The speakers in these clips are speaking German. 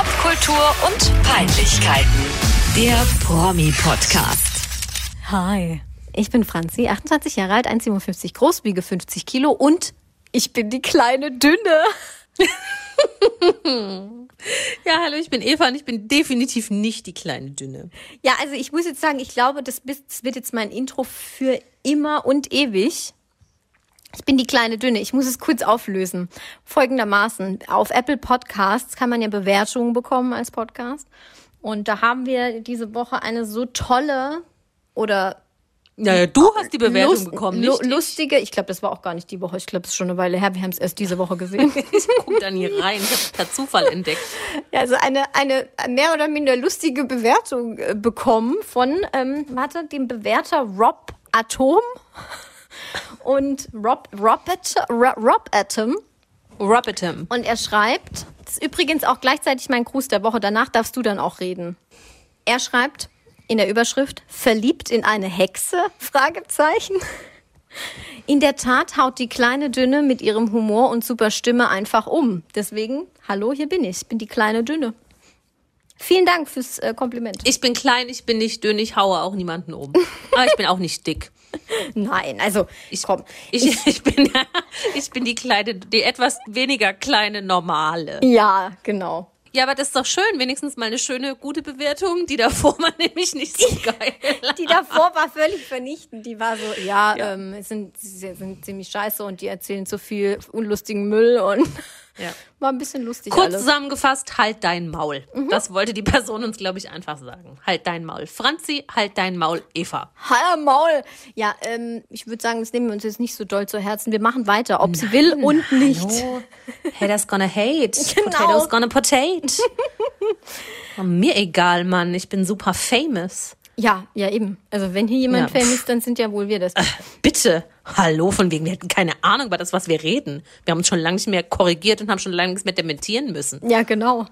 Popkultur und Peinlichkeiten. Der Promi-Podcast. Hi, ich bin Franzi, 28 Jahre alt, 1,57 groß, wiege 50 Kilo und ich bin die kleine Dünne. Ja, hallo, ich bin Eva und ich bin definitiv nicht die kleine Dünne. Ja, also ich muss jetzt sagen, ich glaube, das wird jetzt mein Intro für immer und ewig. Ich bin die kleine Dünne. Ich muss es kurz auflösen. Folgendermaßen. Auf Apple Podcasts kann man ja Bewertungen bekommen als Podcast. Und da haben wir diese Woche eine so tolle oder Naja, du hast die Bewertung lust- bekommen, nicht ich. lustige, ich glaube, das war auch gar nicht die Woche. Ich glaube, es ist schon eine Weile her. Wir haben es erst diese Woche gesehen. Ich guck da nie rein. Ich habe per Zufall entdeckt. Ja, also eine, eine mehr oder minder lustige Bewertung äh, bekommen von, ähm, warte, dem Bewerter Rob Atom und Rob, Rob, At- Rob, Atom. Und er schreibt, das ist übrigens auch gleichzeitig mein Gruß der Woche, danach darfst du dann auch reden. Er schreibt in der Überschrift, verliebt in eine Hexe? Fragezeichen. In der Tat haut die kleine Dünne mit ihrem Humor und super Stimme einfach um. Deswegen, hallo, hier bin ich. Ich bin die kleine Dünne. Vielen Dank fürs äh, Kompliment. Ich bin klein, ich bin nicht dünn, ich haue auch niemanden um. Aber ich bin auch nicht dick. Nein, also, Ich, komm. ich, ich, bin, ich bin die kleine, die etwas weniger kleine Normale. Ja, genau. Ja, aber das ist doch schön. Wenigstens mal eine schöne, gute Bewertung. Die davor war nämlich nicht so geil. Die davor war völlig vernichtend. Die war so, ja, Ähm, es sind, sie sind ziemlich scheiße und die erzählen zu viel unlustigen Müll und Ja. war ein bisschen lustig Kurz alles. zusammengefasst, halt dein Maul. Das wollte die Person uns, glaube ich, einfach sagen. Halt dein Maul. Franzi, halt dein Maul. Eva. Hallo Maul. Ja, ähm, ich würde sagen, das nehmen wir uns jetzt nicht so doll zu Herzen. Wir machen weiter, ob sie will und nicht. Hallo. Haters gonna hate. Genau. Potatoes gonna potate. Oh, mir egal, Mann. Ich bin super famous. Ja, ja eben. Also wenn hier jemand Ja. famous ist, dann sind ja wohl wir das. Bitte. Hallo, von wegen, wir hätten keine Ahnung über das, was wir reden. Wir haben uns schon lange nicht mehr korrigiert und haben schon lange nichts mehr dementieren müssen. Ja, genau.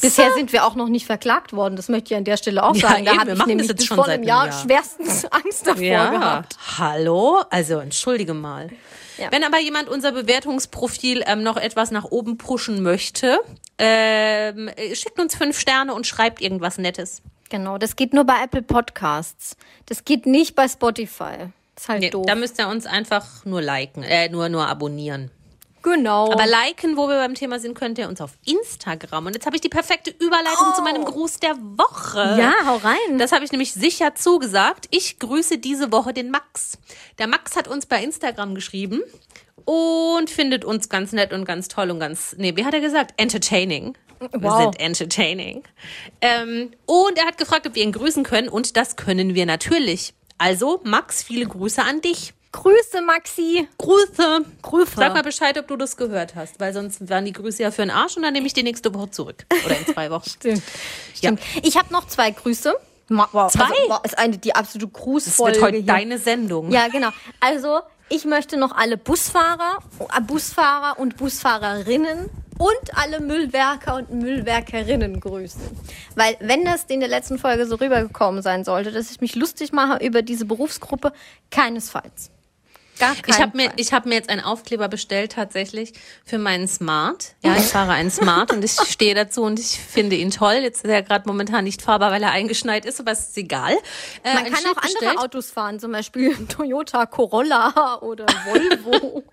Bisher sind wir auch noch nicht verklagt worden. Das möchte ich an der Stelle auch Ja, sagen. Da eben, habe wir ich machen nämlich das jetzt bis schon vor seit einem Jahr, Jahr. schwerstens Angst davor gehabt. hallo? Also, entschuldige mal. Ja. Wenn aber jemand unser Bewertungsprofil ähm, noch etwas nach oben pushen möchte, ähm, äh, schickt uns fünf Sterne und schreibt irgendwas Nettes. Genau, das geht nur bei Apple Podcasts. Das geht nicht bei Spotify. Ist halt Nee, doof. da müsst ihr uns einfach nur liken, äh, nur, nur abonnieren. genau. Aber liken, wo wir beim Thema sind, könnt ihr uns auf Instagram. Und jetzt habe ich die perfekte Überleitung zu meinem Gruß der Woche. ja, hau rein. Das habe ich nämlich sicher zugesagt. Ich grüße diese Woche den Max. Der Max hat uns bei Instagram geschrieben und findet uns ganz nett und ganz toll und ganz, nee, wie hat er gesagt? Entertaining. Wir Wow. sind entertaining. Ähm, und er hat gefragt, ob wir ihn grüßen können und das können wir natürlich. Also, Max, viele Grüße an dich. Grüße, Maxi. Grüße. Grüße. Sag mal Bescheid, ob du das gehört hast, weil sonst waren die Grüße ja für den Arsch und dann nehme ich die nächste Woche zurück. Oder in zwei Wochen. Stimmt. Stimmt. Ich habe noch zwei Grüße. Wow. Zwei? Also, wow, ist eine die absolute Das Grußfolge wird heute hier. deine Sendung. Ja, genau. Also, ich möchte noch alle Busfahrer, Busfahrer und Busfahrerinnen und alle Müllwerker und Müllwerkerinnen grüßen. Weil, wenn das in der letzten Folge so rübergekommen sein sollte, dass ich mich lustig mache über diese Berufsgruppe, keinesfalls. Gar Ich habe mir, ich hab mir jetzt einen Aufkleber bestellt tatsächlich für meinen Smart. Ja, ich fahre einen Smart und ich stehe dazu und ich finde ihn toll. Jetzt ist er gerade momentan nicht fahrbar, weil er eingeschneit ist, aber es ist egal. Äh, Man ein kann auch andere bestellt. Autos fahren, zum Beispiel Toyota Corolla oder Volvo.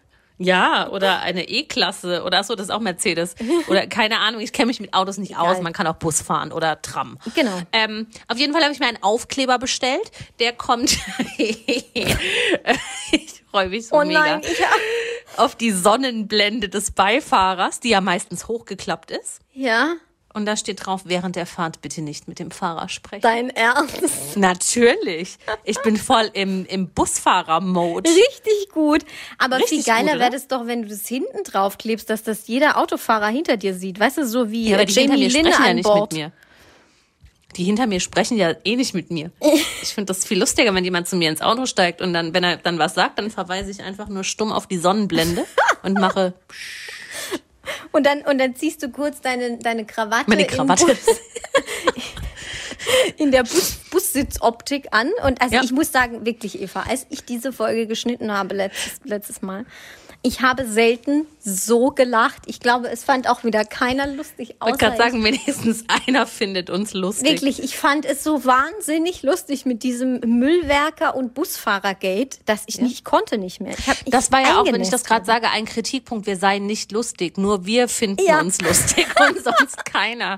Ja, oder eine E-Klasse oder so, das ist auch Mercedes. Oder keine Ahnung, ich kenne mich mit Autos nicht aus. Man kann auch Bus fahren oder Tram. Genau. Ähm, auf jeden Fall habe ich mir einen Aufkleber bestellt. Der kommt. ich freue mich so Oh mega. nein, ich, auf die Sonnenblende des Beifahrers, die ja meistens hochgeklappt ist. ja, Und da steht drauf, während der Fahrt bitte nicht mit dem Fahrer sprechen. dein Ernst. Natürlich. Ich bin voll im, im Busfahrer-Mode. Richtig gut. Aber Richtig viel geiler wäre das doch, wenn du das hinten drauf klebst, dass das jeder Autofahrer hinter dir sieht. Weißt du, so wie Ja, aber die hinter Jamie mir Lynn sprechen ja nicht Bord. mit mir. Die hinter mir sprechen ja eh nicht mit mir. Ich finde das viel lustiger, wenn jemand zu mir ins Auto steigt und dann, wenn er dann was sagt, dann verweise ich einfach nur stumm auf die Sonnenblende und mache Und dann, und dann ziehst du kurz deine, deine Krawatte, meine Krawatte. In der Bus, Bussitzoptik an. Und also Ja. ich muss sagen, wirklich, Eva, als ich diese Folge geschnitten habe letztes, letztes Mal, Ich habe selten so gelacht. Ich glaube, es fand auch wieder keiner lustig. Ich wollte gerade sagen, wenigstens einer findet uns lustig. Wirklich, ich fand es so wahnsinnig lustig mit diesem Müllwerker- und Busfahrergate, dass ich nicht konnte nicht mehr. Ich Das war ja auch, wenn ich das gerade sage, ein Kritikpunkt. Wir seien nicht lustig. Nur wir finden Ja. uns lustig und sonst keiner.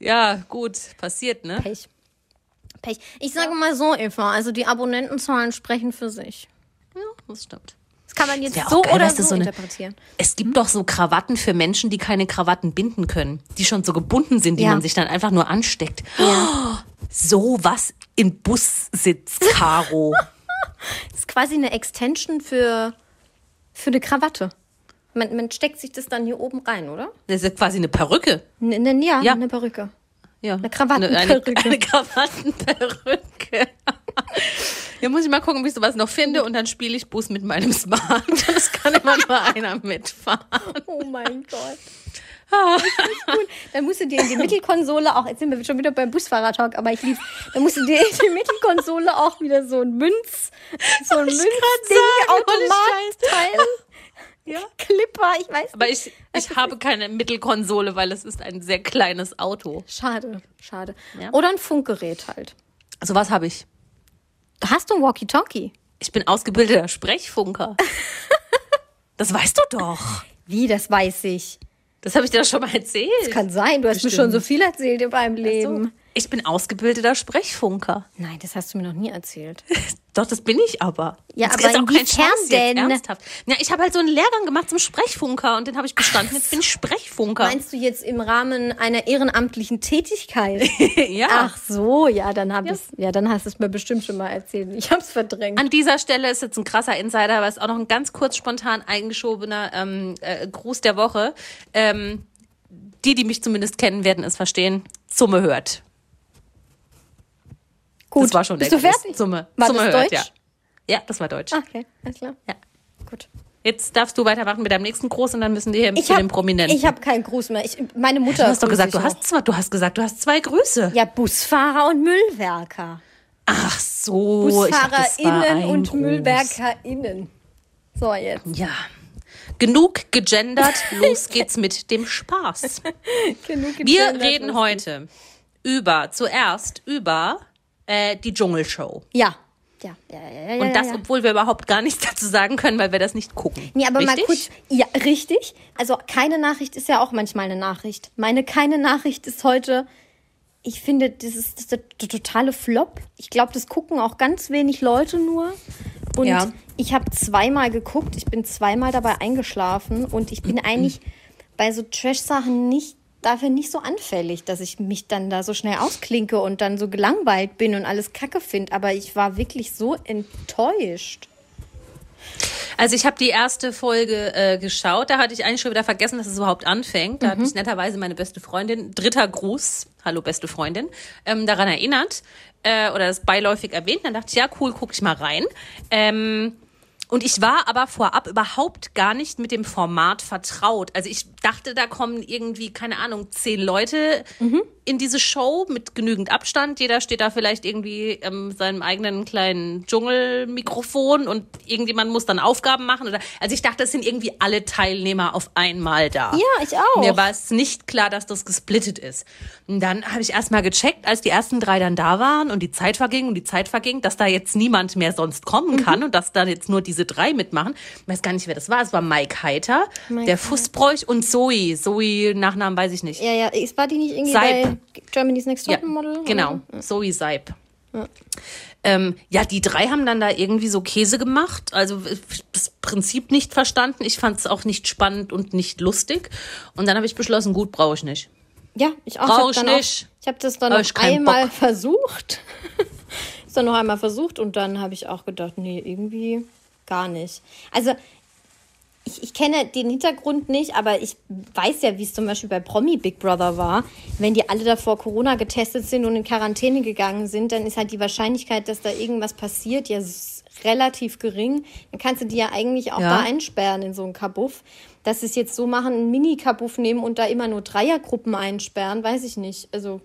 Ja, gut, passiert, ne? Pech. Pech. Ich sage mal so, Eva, also die Abonnentenzahlen sprechen für sich. Ja, das stimmt. Das kann man jetzt so geil, oder so, so eine- interpretieren. Es gibt doch so Krawatten für Menschen, die keine Krawatten binden können, die schon so gebunden sind, die Ja. man sich dann einfach nur ansteckt. Oh, so was im Bus sitzt, Caro. Das ist quasi eine Extension für, für eine Krawatte. Man, man steckt sich das dann hier oben rein, oder? Das ist ja quasi eine Perücke. Ne, ne, ja, Ja. eine Perücke. Ja. Eine Krawattenperücke. Eine, eine Krawattenperücke. Ja, muss ich mal gucken, wie ich sowas noch finde und dann spiele ich Bus mit meinem Smart. Das kann immer nur einer mitfahren. Oh mein Gott. Ist gut. Dann musst du dir in die Mittelkonsole auch, jetzt sind wir schon wieder beim Busfahrertalk, aber ich lieb's. Dann musst du dir in die Mittelkonsole auch wieder so ein Münz, so ein grad Münzding, sagen, ohne Automatteil, Ja. Clipper, ich weiß Aber nicht. ich, ich habe keine Mittelkonsole, weil es ist ein sehr kleines Auto. Schade, schade. Ja. Oder ein Funkgerät halt. Also was habe ich? Hast du ein Walkie-Talkie? Ich bin ausgebildeter Sprechfunker. Das weißt du doch. Wie, das weiß ich. Das habe ich dir doch schon mal erzählt. Kann sein, du hast mir schon so viel erzählt in meinem Leben. So. Ich bin ausgebildeter Sprechfunker. Nein, das hast du mir noch nie erzählt. Doch, das bin ich aber. Ja, Das aber ist auch kein Spaß jetzt, denn? ernsthaft. Ja, ich habe halt so einen Lehrgang gemacht zum Sprechfunker und den habe ich bestanden. Jetzt bin ich Sprechfunker. Meinst du jetzt im Rahmen einer ehrenamtlichen Tätigkeit? ja. Ach so, ja, dann hab ich's, ja, dann hast du es mir bestimmt schon mal erzählt. Ich hab's verdrängt. An dieser Stelle ist jetzt ein krasser Insider, aber es ist auch noch ein ganz kurz spontan eingeschobener ähm, äh, Gruß der Woche. Ähm, die, die mich zumindest kennen, werden es verstehen. Summe hört. Gut. Das war schon Bist der du Gruß. fertig? Summe, War Summe das hört, Deutsch? ja. Ja, das war Deutsch. Ah, Okay, alles klar. Ja. Gut. Jetzt darfst du weitermachen mit deinem nächsten Gruß und dann müssen wir hier Ich zu hab, den Prominenten. ich habe keinen Gruß mehr. Ich, meine Mutter. du hast doch gesagt, du noch. hast zwei, du hast gesagt, du hast zwei Grüße. Ja, Busfahrer und Müllwerker. Ach so, BusfahrerInnen und Gruß. MüllwerkerInnen. So, jetzt. Ja. Genug gegendert, los geht's mit dem Spaß. Genug Wir gegendert, reden los heute über, zuerst über äh, die Dschungelshow. Ja. Ja, ja, ja, ja. Und ja, das, ja. obwohl wir überhaupt gar nichts dazu sagen können, weil wir das nicht gucken. Nee, aber mal Richtig? kurz. Ja, richtig. Also keine Nachricht ist ja auch manchmal eine Nachricht. Meine keine Nachricht ist heute. Ich finde, das ist, das ist der, der totale Flop. Ich glaube, das gucken auch ganz wenig Leute nur. Und Ja. ich habe zweimal geguckt. Ich bin zweimal dabei eingeschlafen. Und ich bin eigentlich bei so Trash-Sachen nicht dafür nicht so anfällig, dass ich mich dann da so schnell ausklinke und dann so gelangweilt bin und alles Kacke finde. Aber ich war wirklich so enttäuscht. Also ich habe die erste Folge äh, geschaut, da hatte ich eigentlich schon wieder vergessen, dass es überhaupt anfängt. Da hat Mhm. mich netterweise meine beste Freundin, dritter Gruß, hallo beste Freundin, ähm, daran erinnert äh, oder das beiläufig erwähnt. Dann dachte ich, ja cool, guck ich mal rein. Ähm, und ich war aber vorab überhaupt gar nicht mit dem Format vertraut. Also ich dachte, da kommen irgendwie, keine Ahnung, zehn Leute in diese Show mit genügend Abstand. Jeder steht da vielleicht irgendwie ähm, seinem eigenen kleinen Dschungelmikrofon und irgendjemand muss dann Aufgaben machen. Oder, also ich dachte, es sind irgendwie alle Teilnehmer auf einmal da. Ja, ich auch. Mir war es nicht klar, dass das gesplittet ist. Und dann habe ich erst mal gecheckt, als die ersten drei dann da waren und die Zeit verging und die Zeit verging, dass da jetzt niemand mehr sonst kommen kann Mhm. und dass da jetzt nur diese drei mitmachen. Ich weiß gar nicht, wer das war. Es war Mike Heiter, Mike der Fußbräuch und Zoe. Zoe, Nachnamen weiß ich nicht. Ja, ja, ist- war die nicht irgendwie Seib. bei Germany's Next Ja, Top Model? genau. Zoe Seib. Ähm, ja, die drei haben dann da irgendwie so Käse gemacht. Also das Prinzip nicht verstanden. Ich fand es auch nicht spannend und nicht lustig. Und dann habe ich beschlossen, gut, brauche ich nicht. Ja, ich auch. Brauch ich ich hab nicht. Auch, ich habe das dann Hab noch einmal Bock. versucht. ist dann noch einmal versucht und dann habe ich auch gedacht, nee, irgendwie gar nicht. Also ich, ich kenne den Hintergrund nicht, aber ich weiß ja, wie es zum Beispiel bei Promi Big Brother war. Wenn die alle davor Corona getestet sind und in Quarantäne gegangen sind, dann ist halt die Wahrscheinlichkeit, dass da irgendwas passiert, ja relativ gering. Dann kannst du die ja eigentlich auch Ja. da einsperren in so einen Kabuff. Dass sie es jetzt so machen, einen Mini-Kabuff nehmen und da immer nur Dreiergruppen einsperren, weiß ich nicht. Also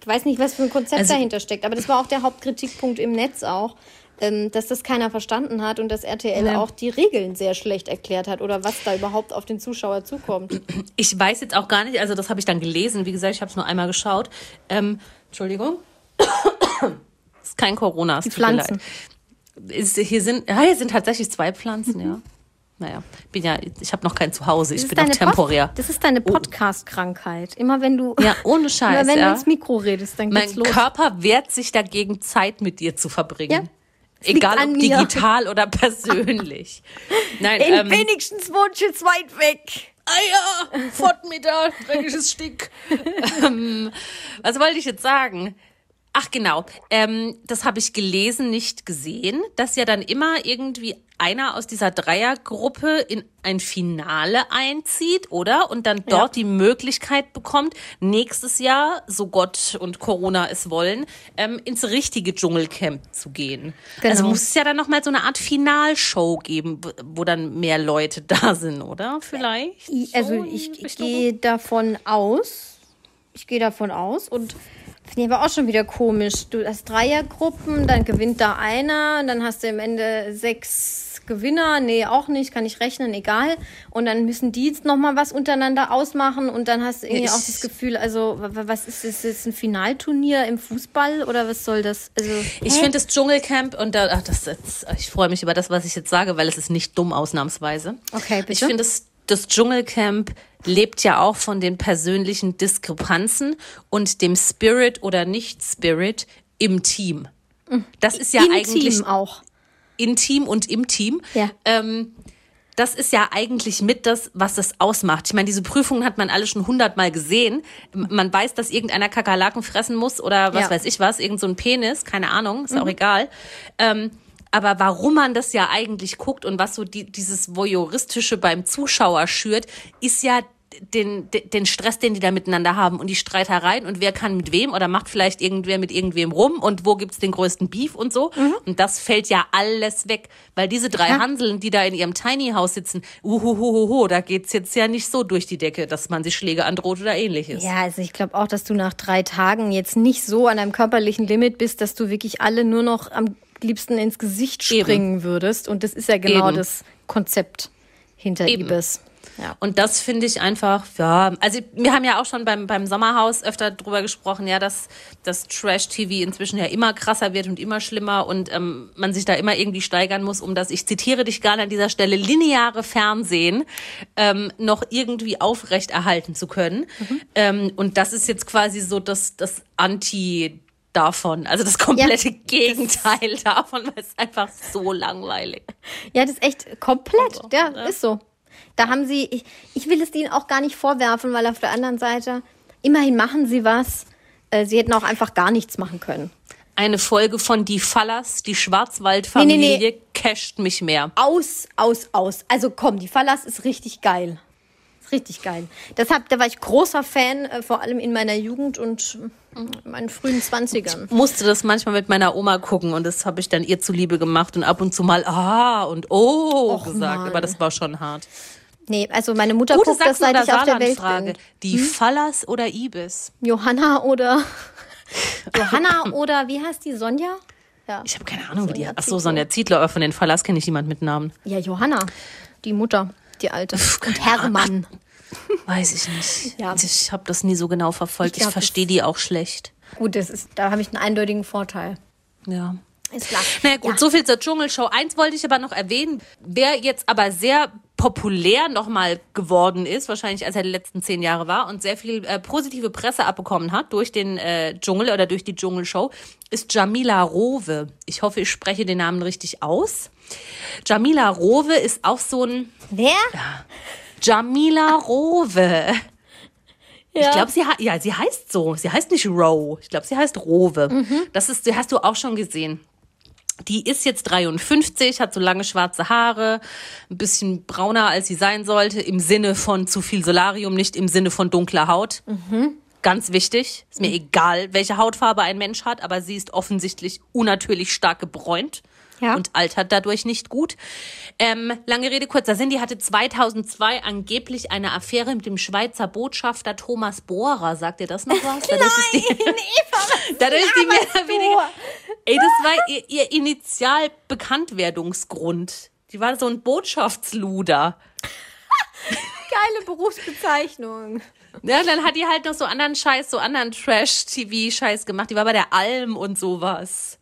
ich weiß nicht, was für ein Konzept Also- dahinter steckt. Aber das war auch der Hauptkritikpunkt im Netz auch. Ähm, dass das keiner verstanden hat und dass RTL Ja. auch die Regeln sehr schlecht erklärt hat oder was da überhaupt auf den Zuschauer zukommt. Ich weiß jetzt auch gar nicht, also das habe ich dann gelesen. Wie gesagt, ich habe es nur einmal geschaut. Ähm, Entschuldigung. ist kein Corona, es Die tut mir Pflanzen. leid. Ist, hier sind, ja, hier sind tatsächlich zwei Pflanzen, ja. Naja, bin ja, ich habe noch kein Zuhause, ich bin noch deine temporär. Post- das ist deine Podcast-Krankheit. Immer wenn du, Ja, ohne immer Scheiß, wenn ja. du ins Mikro redest, dann geht's Mein los. Körper wehrt sich dagegen, Zeit mit dir zu verbringen. Ja, es Egal ob mir. digital oder persönlich. Nein, In ähm, wenigstens wohnst du jetzt weit weg. Ah ja, fort mit da, dreckiges Stick. ähm, was wollte ich jetzt sagen? Ach genau, ähm, das habe ich gelesen, nicht gesehen, dass ja dann immer irgendwie einer aus dieser Dreiergruppe in ein Finale einzieht, oder? Und dann dort die Möglichkeit bekommt, nächstes Jahr, so Gott und Corona es wollen, ähm, ins richtige Dschungelcamp zu gehen. Genau. Also muss es ja dann nochmal so eine Art Finalshow geben, wo- dann mehr Leute da sind, oder? Vielleicht? Also So ich, ich gehe davon aus. Ich gehe davon aus und finde ich aber auch schon wieder komisch. Du hast Dreiergruppen, dann gewinnt da einer, dann hast du am Ende sechs Gewinner. Nee, auch nicht, kann ich rechnen, egal. Und dann müssen die jetzt nochmal was untereinander ausmachen und dann hast du irgendwie Ich- auch das Gefühl, also wa- wa- was ist das jetzt ein Finalturnier im Fußball oder was soll das? Also, Ich finde das Dschungelcamp und da, ach, das jetzt, ich freue mich über das, was ich jetzt sage, weil es ist nicht dumm ausnahmsweise. Okay, bitte. Ich finde, das, das Dschungelcamp lebt ja auch von den persönlichen Diskrepanzen und dem Spirit oder Nicht-Spirit im Team. Das ist ja Im eigentlich Team auch. in Team und im Team. Ja. Ähm, das ist ja eigentlich mit das, was das ausmacht. Ich meine, diese Prüfungen hat man alle schon hundertmal gesehen. Man weiß, dass irgendeiner Kakerlaken fressen muss oder was Ja. Mhm. weiß ich was, irgend so ein Penis, keine Ahnung, ist auch egal. Ähm, aber warum man das ja eigentlich guckt und was so die, dieses Voyeuristische beim Zuschauer schürt, ist ja den, den Stress, den die da miteinander haben und die Streitereien und wer kann mit wem oder macht vielleicht irgendwer mit irgendwem rum und wo gibt's den größten Beef und so. Und das fällt ja alles weg, weil diese drei Mhm. Ja. Hanseln, die da in ihrem Tiny House sitzen, uhuhuhuhu, da geht's jetzt ja nicht so durch die Decke, dass man sich Schläge androht oder ähnliches. Ja, also ich glaube auch, dass du nach drei Tagen jetzt nicht so an deinem körperlichen Limit bist, dass du wirklich alle nur noch am liebsten ins Gesicht Eben. springen würdest. Und das ist ja genau Eben. das Konzept hinter Eben. Ibis. Ja. Und das finde ich einfach, ja, also wir haben ja auch schon beim, beim Sommerhaus öfter drüber gesprochen, ja, dass das Trash-TV inzwischen ja immer krasser wird und immer schlimmer und ähm, man sich da immer irgendwie steigern muss, um das, ich zitiere dich gerne an dieser Stelle, lineare Fernsehen ähm, noch irgendwie aufrechterhalten zu können. Ähm, und das ist jetzt quasi so das, das Anti- davon, also das komplette Gegenteil davon, weil es einfach so langweilig. ja, das ist echt komplett. Also, ja, ja. ist so. Da haben sie, ich, ich will es ihnen auch gar nicht vorwerfen, weil auf der anderen Seite, immerhin machen sie was. Äh, Sie hätten auch einfach gar nichts machen können. Eine Folge von Die Fallas, die Schwarzwaldfamilie, Nee, nee, casht mich mehr. Aus, aus, aus. Also komm, die Fallas ist richtig geil. Richtig geil. Deshalb, da war ich großer Fan, äh, vor allem in meiner Jugend und äh, in meinen frühen Zwanzigern. Musste das manchmal mit meiner Oma gucken und das habe ich dann ihr zuliebe gemacht und ab und zu mal ah und oh Och, gesagt, Mann. aber das war schon hart. Nee, also meine Mutter Gute guckt das, Sachsen- seit oder ich auf der Welt Saarlandfrage. bin. Hm? Die Fallas oder Ibis? Johanna oder Johanna oder wie heißt die Sonja? Ja. Ich habe keine Ahnung, wie die Sonja Ach so, Zietlow. Sonja Zietlow, aber von den Fallas kenne ich niemand mit Namen. Ja, Johanna, die Mutter, die alte. Und Hermann. Weiß ich nicht. Ja. Ich habe das nie so genau verfolgt. Ich Ich, verstehe die auch schlecht. Gut, das ist, da habe ich einen eindeutigen Vorteil. Ja. Ist klar. Na gut, Ja. so viel zur Dschungelshow. Eins wollte ich aber noch erwähnen, wer jetzt aber sehr populär nochmal geworden ist, wahrscheinlich als er die letzten zehn Jahre war und sehr viel äh, positive Presse abbekommen hat durch den äh, Dschungel oder durch die Dschungelshow, ist Jamila Rowe. Ich hoffe, ich spreche den Namen richtig aus. Jamila Rowe ist auch so ein Wer? Jamila Rowe. Ja. Ich glaube, sie, ja, sie heißt so. Sie heißt nicht Rowe. Ich glaube, sie heißt Rowe. Mhm. Das ist, die hast du auch schon gesehen. Die ist jetzt 53, hat so lange schwarze Haare, ein bisschen brauner, als sie sein sollte, im Sinne von zu viel Solarium, nicht im Sinne von dunkler Haut. Mhm. Ganz wichtig. Ist mir egal, welche Hautfarbe ein Mensch hat, aber sie ist offensichtlich unnatürlich stark gebräunt Ja. und altert dadurch nicht gut. Ähm, lange Rede, kurzer Sinn. Die hatte 2002 angeblich eine Affäre mit dem Schweizer Botschafter Thomas Bohrer. Sagt ihr das noch was? Dadurch ist die, Eva, dadurch ist die mehr oder weniger Ey, das war ihr, ihr Initial-Bekanntwerdungsgrund. Die war so ein Botschaftsluder. Geile Berufsbezeichnung. Ja, dann hat die halt noch so anderen Scheiß, so anderen Trash-TV-Scheiß gemacht. Die war bei der Alm und sowas.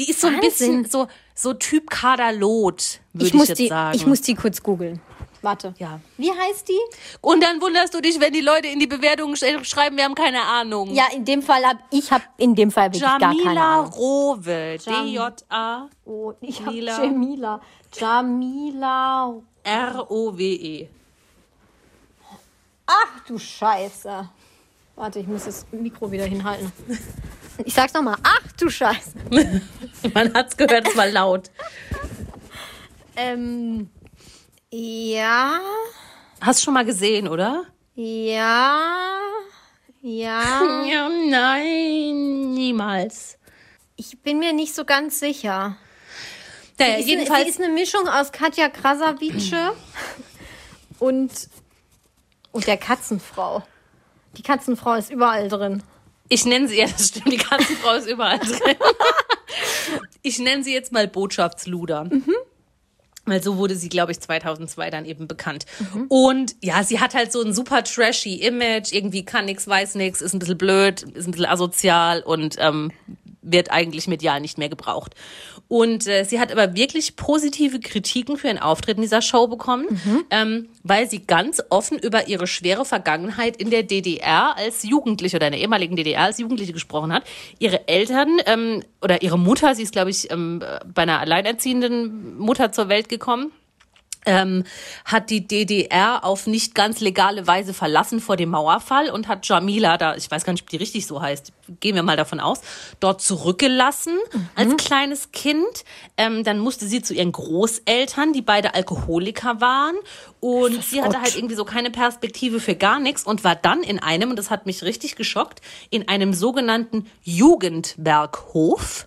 Die ist so ein Wahnsinn. bisschen so, so Typ Kaderlot, würde Ich ich, muss, jetzt die, sagen. ich muss die kurz googeln. Warte. ja. Wie heißt die? Und dann wunderst du dich, wenn die Leute in die Bewertungen sch- schreiben, wir haben keine Ahnung. Ja, in dem Fall hab ich hab in dem Fall wirklich gar keine Jamila Ahnung. Rowe. Jam- D-J-A. Oh, ich hab Mila. Jamila. Jamila. R-O-W-E. Ach du Scheiße. Warte, ich muss das Mikro wieder hinhalten. Ich sag's nochmal. Ach du Scheiße. Man hat's gehört, es war laut. Ähm, ja, Hast schon mal gesehen, oder? ja, ja. Ja, nein, niemals. Ich bin mir nicht so ganz sicher. Naja, Die ist, jedenfalls. eine, die ist eine Mischung aus Katja Krasavice und, und der Katzenfrau. Die Katzenfrau ist überall drin. Ich nenne sie, ja, das stimmt, die Katzenfrau ist überall drin. Ich nenne sie jetzt mal Botschaftsluder. Weil so wurde sie, glaube ich, 2002 dann eben bekannt. Und ja, sie hat halt so ein super trashy Image. Irgendwie kann nix, weiß nix, ist ein bisschen blöd, ist ein bisschen asozial und ähm, wird eigentlich medial nicht mehr gebraucht. Und äh, sie hat aber wirklich positive Kritiken für ihren Auftritt in dieser Show bekommen, ähm, weil sie ganz offen über ihre schwere Vergangenheit in der DDR als Jugendliche oder in der ehemaligen DDR als Jugendliche gesprochen hat. Ihre Eltern ähm, oder ihre Mutter, sie ist, glaube ich, ähm, bei einer alleinerziehenden Mutter zur Welt gekommen ähm, hat die DDR auf nicht ganz legale Weise verlassen vor dem Mauerfall und hat Jamila, da ich weiß gar nicht, ob die richtig so heißt, gehen wir mal davon aus, dort zurückgelassen als kleines Kind. Ähm, dann musste sie zu ihren Großeltern, die beide Alkoholiker waren. Und sie hatte Gott. halt irgendwie so keine Perspektive für gar nichts und war dann in einem, und das hat mich richtig geschockt, in einem sogenannten Jugendwerkhof.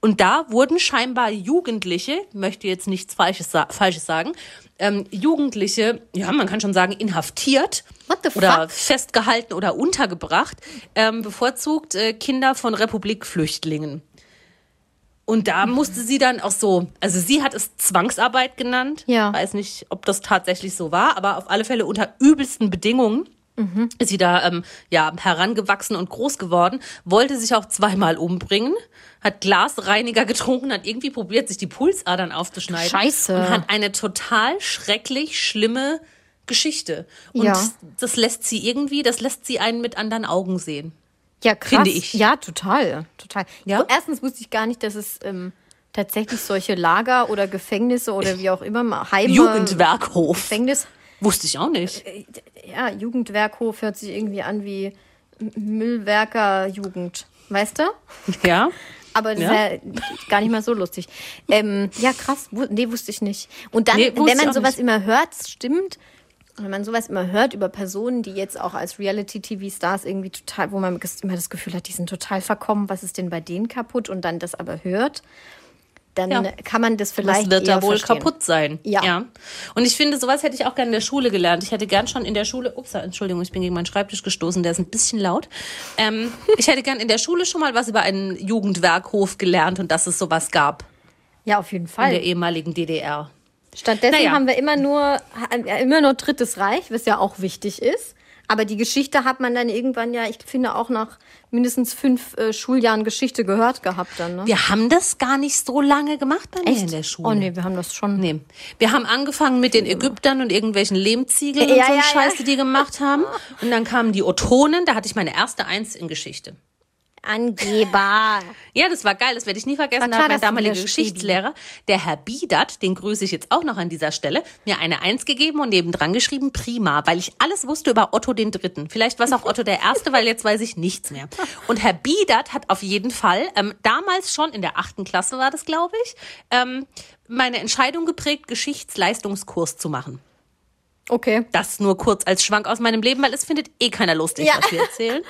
Und da wurden scheinbar Jugendliche, möchte jetzt nichts Falsches, Falsches sagen, ähm, Jugendliche, ja, man kann schon sagen, inhaftiert oder festgehalten oder untergebracht, ähm, bevorzugt äh, Kinder von Republikflüchtlingen. Und da musste sie dann auch so, also sie hat es Zwangsarbeit genannt. Ja. Weiß nicht, ob das tatsächlich so war, aber auf alle Fälle unter übelsten Bedingungen ist sie da ähm, ja herangewachsen und groß geworden, wollte sich auch zweimal umbringen, hat Glasreiniger getrunken, hat irgendwie probiert, sich die Pulsadern aufzuschneiden. Scheiße. Und hat eine total schrecklich schlimme Geschichte. Und Ja. das lässt sie irgendwie, das lässt sie einen mit anderen Augen sehen. Ja, krass. Finde ich. Ja, total. total. Ja? Erstens wusste ich gar nicht, dass es ähm, tatsächlich solche Lager oder Gefängnisse oder wie auch immer, Heime, Jugendwerkhof. Gefängnis. Wusste ich auch nicht. Ja, Jugendwerkhof hört sich irgendwie an wie Müllwerker-Jugend. Weißt du? Ja. Aber das Ja. ist ja gar nicht mal so lustig. Ähm, ja, krass. Nee, wusste ich nicht. Und dann, Nee, wenn man sowas nicht. immer hört, stimmt. Wenn man sowas immer hört über Personen, die jetzt auch als Reality-TV-Stars irgendwie total, wo man immer das Gefühl hat, die sind total verkommen, was ist denn bei denen kaputt und dann das aber hört, dann Ja. kann man das vielleicht Was wird da wohl verstehen. kaputt sein? Ja. Und ich finde, sowas hätte ich auch gerne in der Schule gelernt. Ich hätte gern schon in der Schule, ups, Entschuldigung, ich bin gegen meinen Schreibtisch gestoßen, der ist ein bisschen laut. Ähm, ich hätte gern in der Schule schon mal was über einen Jugendwerkhof gelernt und dass es sowas gab Ja, auf jeden in Fall. der ehemaligen DDR. Stattdessen Naja. haben wir immer nur, ja, immer nur Drittes Reich, was ja auch wichtig ist. Aber die Geschichte hat man dann irgendwann ja, ich finde, auch nach mindestens fünf äh, Schuljahren Geschichte gehört gehabt dann. Ne? Wir haben das gar nicht so lange gemacht bei mir in der Schule. Oh nee, wir haben das schon. Nee. Wir haben angefangen mit den Ägyptern und irgendwelchen Lehmziegeln und Ja, so einen ja, Scheiß, ja. die die gemacht haben. Und dann kamen die Ottonen, da hatte ich meine erste Eins in Geschichte. Angeber. Ja, das war geil, das werde ich nie vergessen. War Da klar, hat mein damaliger Geschichtslehrer, der Herr Biedert, den grüße ich jetzt auch noch an dieser Stelle, mir eine Eins gegeben und nebendran geschrieben, prima, weil ich alles wusste über Otto den Dritten. Vielleicht war es auch Otto der Erste, weil jetzt weiß ich nichts mehr. Und Herr Biedert hat auf jeden Fall, ähm, damals schon, in der achten Klasse war das, glaube ich, ähm, meine Entscheidung geprägt, Geschichtsleistungskurs zu machen. Okay. Das nur kurz als Schwank aus meinem Leben, weil es findet eh keiner lustig, Ja. was wir erzählen.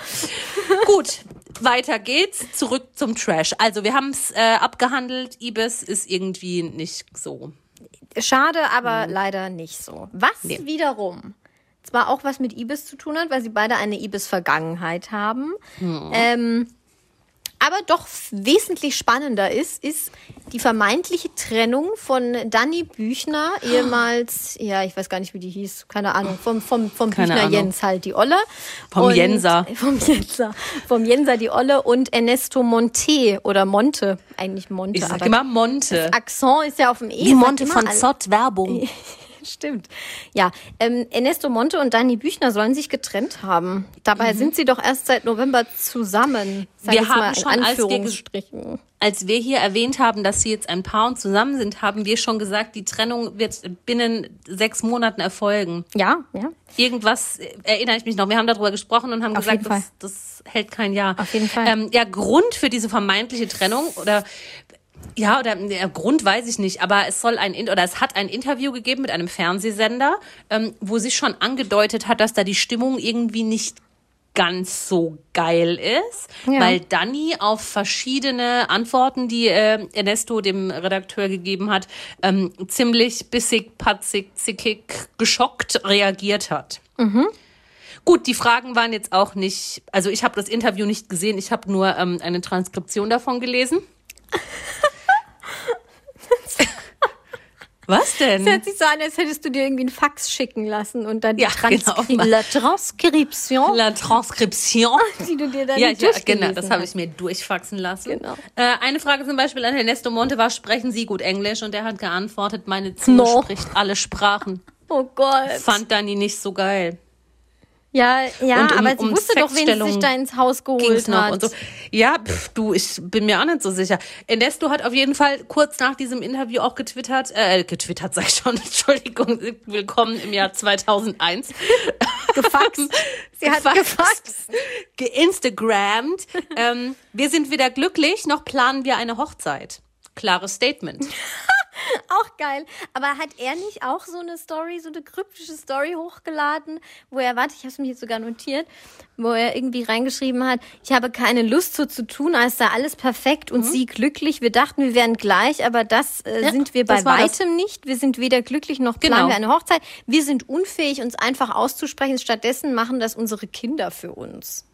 Gut, weiter geht's. Zurück zum Trash. Also wir haben es äh, abgehandelt. Ibis ist irgendwie nicht so. Schade, aber leider nicht so. Was wiederum zwar auch was mit Ibis zu tun hat, weil sie beide eine Ibis-Vergangenheit haben. Ähm, Aber doch wesentlich spannender ist, ist die vermeintliche Trennung von Dani Büchner, ehemals, ja, ich weiß gar nicht, wie die hieß, keine Ahnung, vom, vom, vom Keine Büchner Ahnung. Jens halt, die Olle. Vom Und- Jenser. Vom Jenser. Vom Jenser, die Olle und Ernesto Monte oder Monte, eigentlich Monte. Ich sag aber immer Monte. Akzent ist ja auf dem E. Die Monte von Zott Werbung. Stimmt. Ja, ähm, Ernesto Monte und Dani Büchner sollen sich getrennt haben. Dabei sind sie doch erst seit November zusammen. Sag Mhm. Wir haben mal schon, als wir Anführungsstrichen. Als wir hier erwähnt haben, dass sie jetzt ein Paar und zusammen sind, haben wir schon gesagt, die Trennung wird binnen sechs Monaten erfolgen. Ja, ja. Irgendwas äh, erinnere ich mich noch. Wir haben darüber gesprochen und haben Auf gesagt, das, das hält kein Jahr. Auf jeden Fall. Ähm, ja, Grund für diese vermeintliche Trennung oder ja, oder ja, Grund weiß ich nicht, aber es soll ein In- oder es hat ein Interview gegeben mit einem Fernsehsender, ähm, wo sie schon angedeutet hat, dass da die Stimmung irgendwie nicht ganz so geil ist, Ja. weil Dani auf verschiedene Antworten, die äh, Ernesto dem Redakteur gegeben hat, ähm, ziemlich bissig, patzig, zickig, geschockt reagiert hat. Gut, die Fragen waren jetzt auch nicht, also ich habe das Interview nicht gesehen, ich habe nur ähm, eine Transkription davon gelesen. Was denn? Es hört sich so an, als hättest du dir irgendwie einen Fax schicken lassen und dann die Ja, genau. La Transkription, La Transkription. die du dir dann Ja, ja genau, das habe ich mir durchfaxen lassen. Genau. Äh, eine Frage zum Beispiel an Ernesto Monte war, sprechen Sie gut Englisch? Und der hat geantwortet, meine Zunge No. spricht alle Sprachen. Oh Gott. Fand Dani nicht so geil. Ja, ja, um- aber sie um wusste doch, wen sie sich da ins Haus geholt hat. und so. Ja, pff, du, ich bin mir auch nicht so sicher. Ernesto hat auf jeden Fall kurz nach diesem Interview auch getwittert, äh, getwittert sag ich schon, Entschuldigung, willkommen im Jahr 2001. Gefaxt. Sie hat gefaxt. Geinstagrammt. ähm, wir sind weder glücklich, noch planen wir eine Hochzeit. Klares Statement. Auch geil. Aber hat er nicht auch so eine Story, so eine kryptische Story hochgeladen, wo er, warte, ich habe es mir jetzt sogar notiert, wo er irgendwie reingeschrieben hat, ich habe keine Lust so zu tun, als sei alles perfekt und sie glücklich. Wir dachten, wir wären gleich, aber das äh, Mhm. Ja, sind wir bei war das. weitem nicht. Wir sind weder glücklich noch planen Genau. wir eine Hochzeit. Wir sind unfähig, uns einfach auszusprechen. Stattdessen machen das unsere Kinder für uns.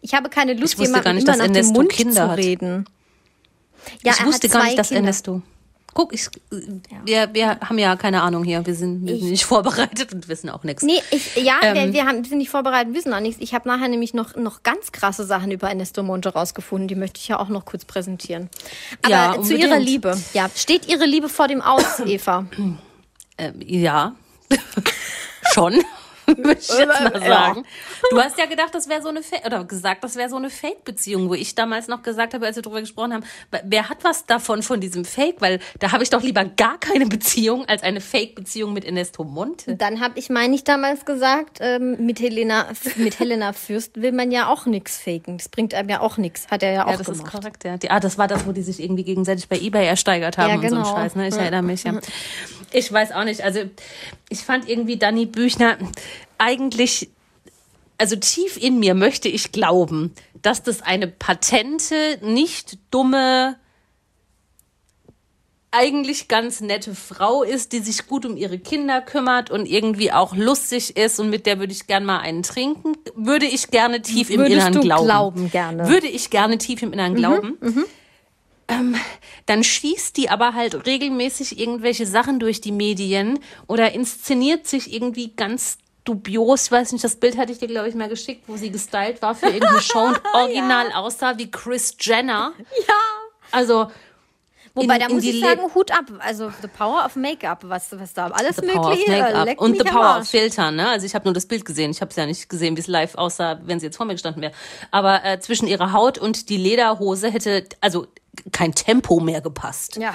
Ich habe keine Lust, Ich wusste jemandem gar nicht, immer dass nach dem Mund Kinder zu hat. reden. Ja, ich wusste gar nicht, dass Kinder. Ernesto. Guck, ich, wir, wir haben ja keine Ahnung hier. Wir sind, wir sind nicht vorbereitet und wissen auch nichts. Nee, ich, ja, Ähm, wir, wir haben, wir sind nicht vorbereitet, wissen auch nichts. Ich habe nachher nämlich noch, noch ganz krasse Sachen über Ernesto Monte rausgefunden. Die möchte ich ja auch noch kurz präsentieren. Aber Ja, zu unbedingt. ihrer Liebe. Ja, steht ihre Liebe vor dem Aus, Eva? Ähm, ja. Schon. Würde ich jetzt mal sagen. Du hast ja gedacht, das wäre so eine Fake, oder gesagt, das wäre so eine Fake-Beziehung, wo ich damals noch gesagt habe, als wir darüber gesprochen haben, wer hat was davon von diesem Fake? Weil da habe ich doch lieber gar keine Beziehung als eine Fake-Beziehung mit Ernesto Monte. Dann habe ich, meine ich, damals gesagt, ähm, mit, Helena, mit Helena Fürst will man ja auch nichts faken. Das bringt einem ja auch nichts. Hat er ja auch Ja, das gemacht. ist korrekt, ja. Die, ah, das war das, wo die sich irgendwie gegenseitig bei Ebay ersteigert haben Ja, und so genau. ein Scheiß, ne? Ich Ja. erinnere mich, ja. Ich weiß auch nicht. Also, ich fand irgendwie Dani Büchner eigentlich, also tief in mir möchte ich glauben, dass das eine patente, nicht dumme, eigentlich ganz nette Frau ist, die sich gut um ihre Kinder kümmert und irgendwie auch lustig ist und mit der würde ich gern mal einen trinken. Würde ich gerne tief im Würdest Innern du glauben. glauben gerne. Würde ich gerne tief im Innern glauben. Ähm, dann schießt die aber halt regelmäßig irgendwelche Sachen durch die Medien oder inszeniert sich irgendwie ganz dubios. Ich weiß nicht, das Bild hatte ich dir, glaube ich, mal geschickt, wo sie gestylt war für irgendeine Show und original aussah wie Chris Jenner. Ja. Also, Wobei, in- da in muss ich Le- sagen, Hut ab. Also, the power of Make-up, was, was da alles The mögliche leckt und The Power of Arsch. Filter, ne? Also ich habe nur das Bild gesehen. Ich habe es ja nicht gesehen, wie es live aussah, wenn sie jetzt vor mir gestanden wäre. Aber äh, zwischen ihrer Haut und die Lederhose hätte also kein Tempo mehr gepasst. Ja.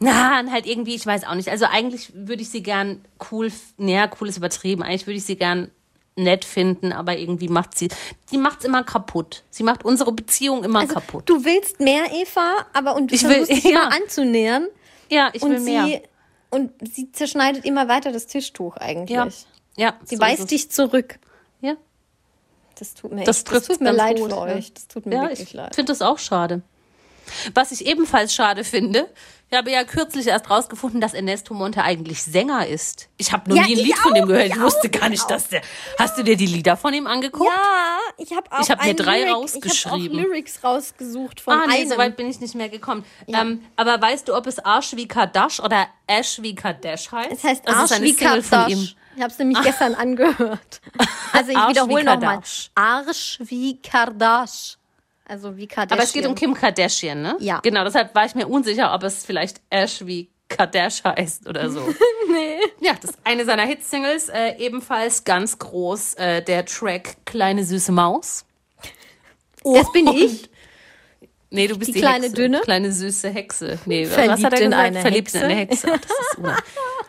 Na, und halt irgendwie, ich weiß auch nicht. Also eigentlich würde ich sie gern cool, naja, cool ist übertrieben. Eigentlich würde ich sie gern nett finden, aber irgendwie macht sie, die macht's immer kaputt. Sie macht unsere Beziehung immer kaputt. Du willst mehr, Eva, aber und du Ich will- versuchst dich ja. immer anzunähern. Ja, ich will Und mehr. sie, und sie zerschneidet immer weiter das Tischtuch eigentlich. ja, ja. Sie so ist weist dich zurück. Ja. Das tut mir, Das echt, das tut mir leid gut, für euch. Das tut mir Ja, wirklich ich leid. finde das auch schade. Was ich ebenfalls schade finde, Ich habe ja kürzlich erst rausgefunden, dass Ernesto Monte eigentlich Sänger ist. Ich habe noch Ja, nie ein Lied von dem auch, gehört. ich Ich wusste auch, gar ich nicht, auch. dass der. Hast du dir die Lieder von ihm angeguckt? Ja, ich habe auch Ich hab mir drei Lyric, rausgeschrieben. Ich habe auch Lyrics rausgesucht von Ah, nee, einem. so weit bin ich nicht mehr gekommen. Ja. Ähm, aber weißt du, ob es Arsch wie Kardash oder Ash wie Kardash heißt? es heißt Arsch wie ihm. Ich habe es nämlich gestern angehört. Also ich Arsch wie wiederhole nochmal. Arsch wie Kardash. Also wie Kardashian. Aber es geht um Kim Kardashian, ne? Ja. Genau, deshalb war ich mir unsicher, ob es vielleicht Ash wie Kardash heißt oder so. Nee. Ja, das ist eine seiner Hitsingles, äh, ebenfalls ganz groß, äh, der Track Kleine süße Maus. Das bin ich. Nee, du bist die, Die kleine Hexe. Dünne? Kleine süße Hexe. Nee, was Verliebt hat er in gesagt? eine Verliebt in Hexe? eine Hexe. Ach, das ist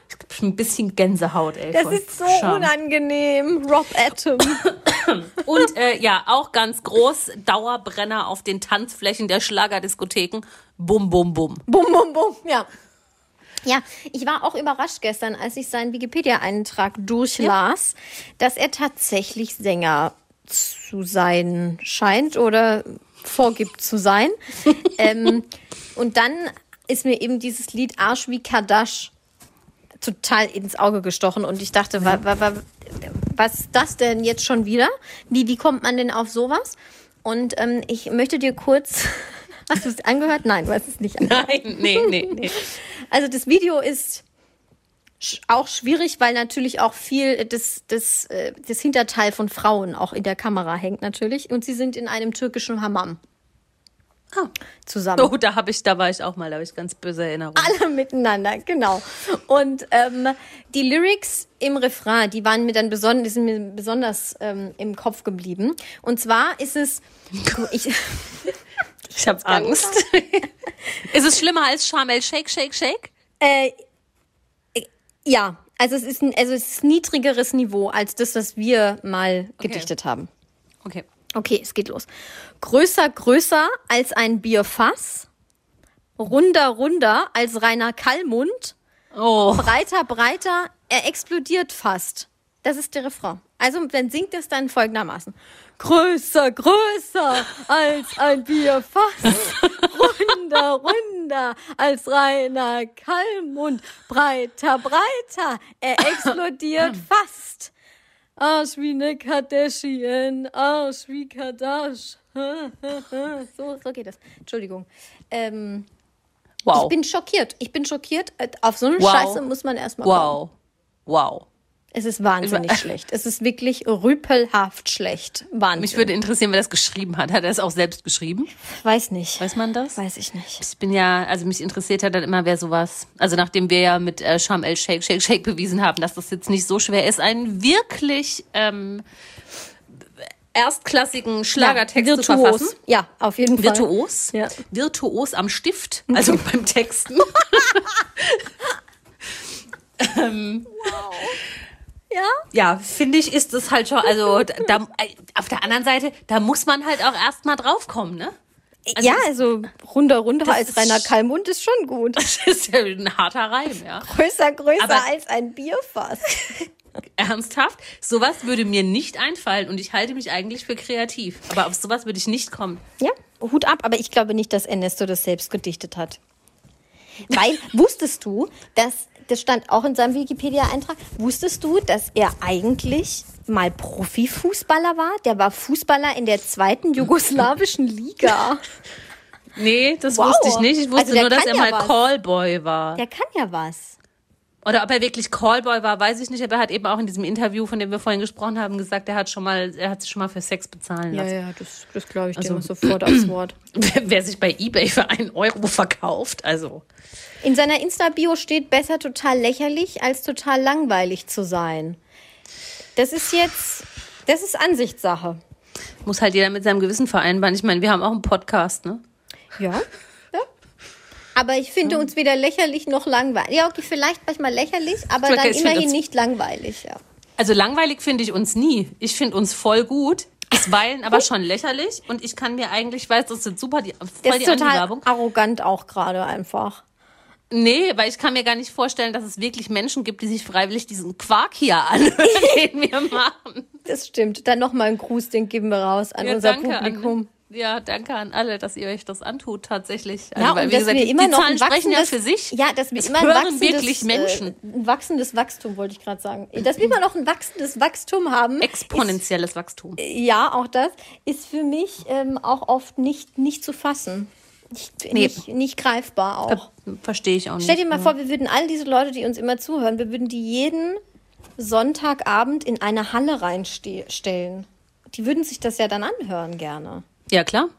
ich hab schon ein bisschen Gänsehaut, ey. Das ist so Scham. unangenehm. Rob Atom. Und äh, ja, auch ganz groß, Dauerbrenner auf den Tanzflächen der Schlagerdiskotheken. Bum, bum, bum. Bum, bum, bum. Ja. Ja, ich war auch überrascht gestern, als ich seinen Wikipedia-Eintrag durchlas, dass er tatsächlich Sänger zu sein scheint oder vorgibt zu sein. ähm, und dann ist mir eben dieses Lied Arsch wie Kadash total ins Auge gestochen und ich dachte, wa, wa, wa, was ist das denn jetzt schon wieder? Wie, wie kommt man denn auf sowas? Und ähm, ich möchte dir kurz. Hast du es angehört? Nein, du hast es nicht angehört. Nein, nee, nee, nee. Also das Video ist auch schwierig, weil natürlich auch viel das, das, äh, das Hinterteil von Frauen auch in der Kamera hängt natürlich. Und sie sind in einem türkischen Hammam Ah. zusammen. Oh, da habe ich, da war ich auch mal, da habe ich ganz böse Erinnerungen. Alle miteinander, genau. Und ähm, die Lyrics im Refrain, die waren mir dann besonders, die sind mir besonders ähm, im Kopf geblieben. Und zwar ist es, ich, Ich habe Angst. ist es schlimmer als Charmel Shake, Shake, Shake? Äh, ja, also es ist ein, also es ist niedrigeres Niveau als das, was wir mal gedichtet haben. Okay. Okay, es geht los. Größer, größer als ein Bierfass. Runder, runder als reiner Kallmund. Oh. Breiter, breiter, er explodiert fast. Das ist der Refrain. Also, dann singt es dann folgendermaßen. Größer, größer als ein Bierfass. Runder, runder als reiner Kallmund. Breiter, breiter, er explodiert fast. Arsch wie ne Kardashian, Arsch wie Kardashian. so, so geht das. Entschuldigung. Ähm, Wow. Ich bin schockiert. Ich bin schockiert. Äh, Auf so eine Wow. Scheiße muss man erstmal kommen. wow. Wow. Es ist wahnsinnig schlecht. Es ist wirklich rüpelhaft schlecht. Wahnsinn. Mich würde interessieren, wer das geschrieben hat. Hat er es auch selbst geschrieben? Weiß nicht. Weiß man das? Weiß ich nicht. Ich bin ja, also mich interessiert ja dann immer, wer sowas, also nachdem wir ja mit äh, Sham El Shake, Shake, Shake bewiesen haben, dass das jetzt nicht so schwer ist, einen wirklich ähm, erstklassigen Schlagertext ja, zu verfassen. Ja, auf jeden Fall. Virtuos. Ja. Virtuos am Stift, also beim Texten. Ja. Ja, finde ich, ist das halt schon, also da, auf der anderen Seite, da muss man halt auch erstmal draufkommen, ne? ja, also runter, runter das als reiner Kalmund ist schon gut. Das ist ja ein harter Reim, ja. Größer, größer Aber- als ein Bierfass. Ernsthaft? Sowas würde mir nicht einfallen und ich halte mich eigentlich für kreativ. Aber auf sowas würde ich nicht kommen. Ja, Hut ab, aber ich glaube nicht, dass Ernesto das selbst gedichtet hat. Weil, wusstest du, dass, das stand auch in seinem Wikipedia-Eintrag, wusstest du, dass er eigentlich mal Profifußballer war? Der war Fußballer in der zweiten jugoslawischen Liga. Nee, das Wow. wusste ich nicht. Ich wusste Also nur, dass er ja mal was. Callboy war. Der kann ja was. Oder ob er wirklich Callboy war, weiß ich nicht. Aber er hat eben auch in diesem Interview, von dem wir vorhin gesprochen haben, gesagt, er hat schon mal, er hat sich schon mal für Sex bezahlen lassen. ja, das, das glaube ich Also- dir sofort aufs Wort. Wer sich bei eBay für einen Euro verkauft, also. In seiner Insta-Bio steht besser total lächerlich, als total langweilig zu sein. Das ist jetzt, das ist Ansichtssache. Muss halt jeder mit seinem Gewissen vereinbaren. Ich meine, wir haben auch einen Podcast, ne? Ja. Aber ich finde uns weder lächerlich noch langweilig. Ja, okay, vielleicht manchmal lächerlich, aber dann immerhin nicht langweilig, ja. Also langweilig finde ich uns nie. Ich finde uns voll gut. Bisweilen aber schon lächerlich. Und ich kann mir eigentlich, ich weiß, das sind super, die, Das voll ist die total arrogant auch gerade einfach. Nee, weil ich kann mir gar nicht vorstellen, dass es wirklich Menschen gibt, die sich freiwillig diesen Quark hier anhören, den wir machen. Das stimmt. Dann nochmal einen Gruß, den geben wir raus an Ja, unser Publikum. Ja, danke an alle, dass ihr euch das antut, tatsächlich. Ja, weil, und dass gesagt, wir immer die noch Zahlen sprechen ja für sich. Ja, dass wir Es immer ein wachsendes, wirklich Menschen. Äh, ein wachsendes Wachstum, wollte ich gerade sagen. Dass wir immer noch ein wachsendes Wachstum haben. Exponentielles Wachstum. Ist, ja, auch das ist für mich ähm, auch oft nicht, nicht zu fassen. Nicht, nicht, nicht greifbar auch. Verstehe ich auch nicht. Stell dir mal vor, wir würden all diese Leute, die uns immer zuhören, wir würden die jeden Sonntagabend in eine Halle reinstellen. Die würden sich das ja dann anhören gerne. Ja, klar.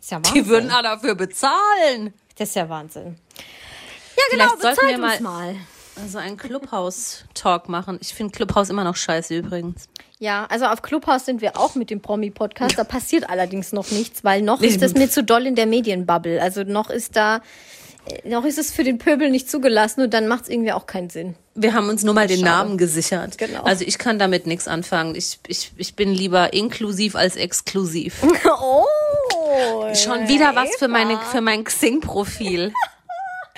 Ist ja Wahnsinn. Die würden auch dafür bezahlen. Das ist ja Wahnsinn. Ja, genau, Vielleicht sollten bezahlt wir uns mal- mal. Also einen Clubhouse-Talk machen. Ich finde Clubhouse immer noch scheiße übrigens. Ja, also auf Clubhouse sind wir auch mit dem Promi-Podcast. Da passiert allerdings noch nichts, weil noch ist das mir zu doll in der Medienbubble. Also noch ist da, noch ist es für den Pöbel nicht zugelassen und dann macht es irgendwie auch keinen Sinn. Wir haben uns nur mal den Schade. Namen gesichert. Genau. Also ich kann damit nichts anfangen. Ich, ich, ich bin lieber inklusiv als exklusiv. Oh! Schon wieder was für, meine, für mein Xing-Profil.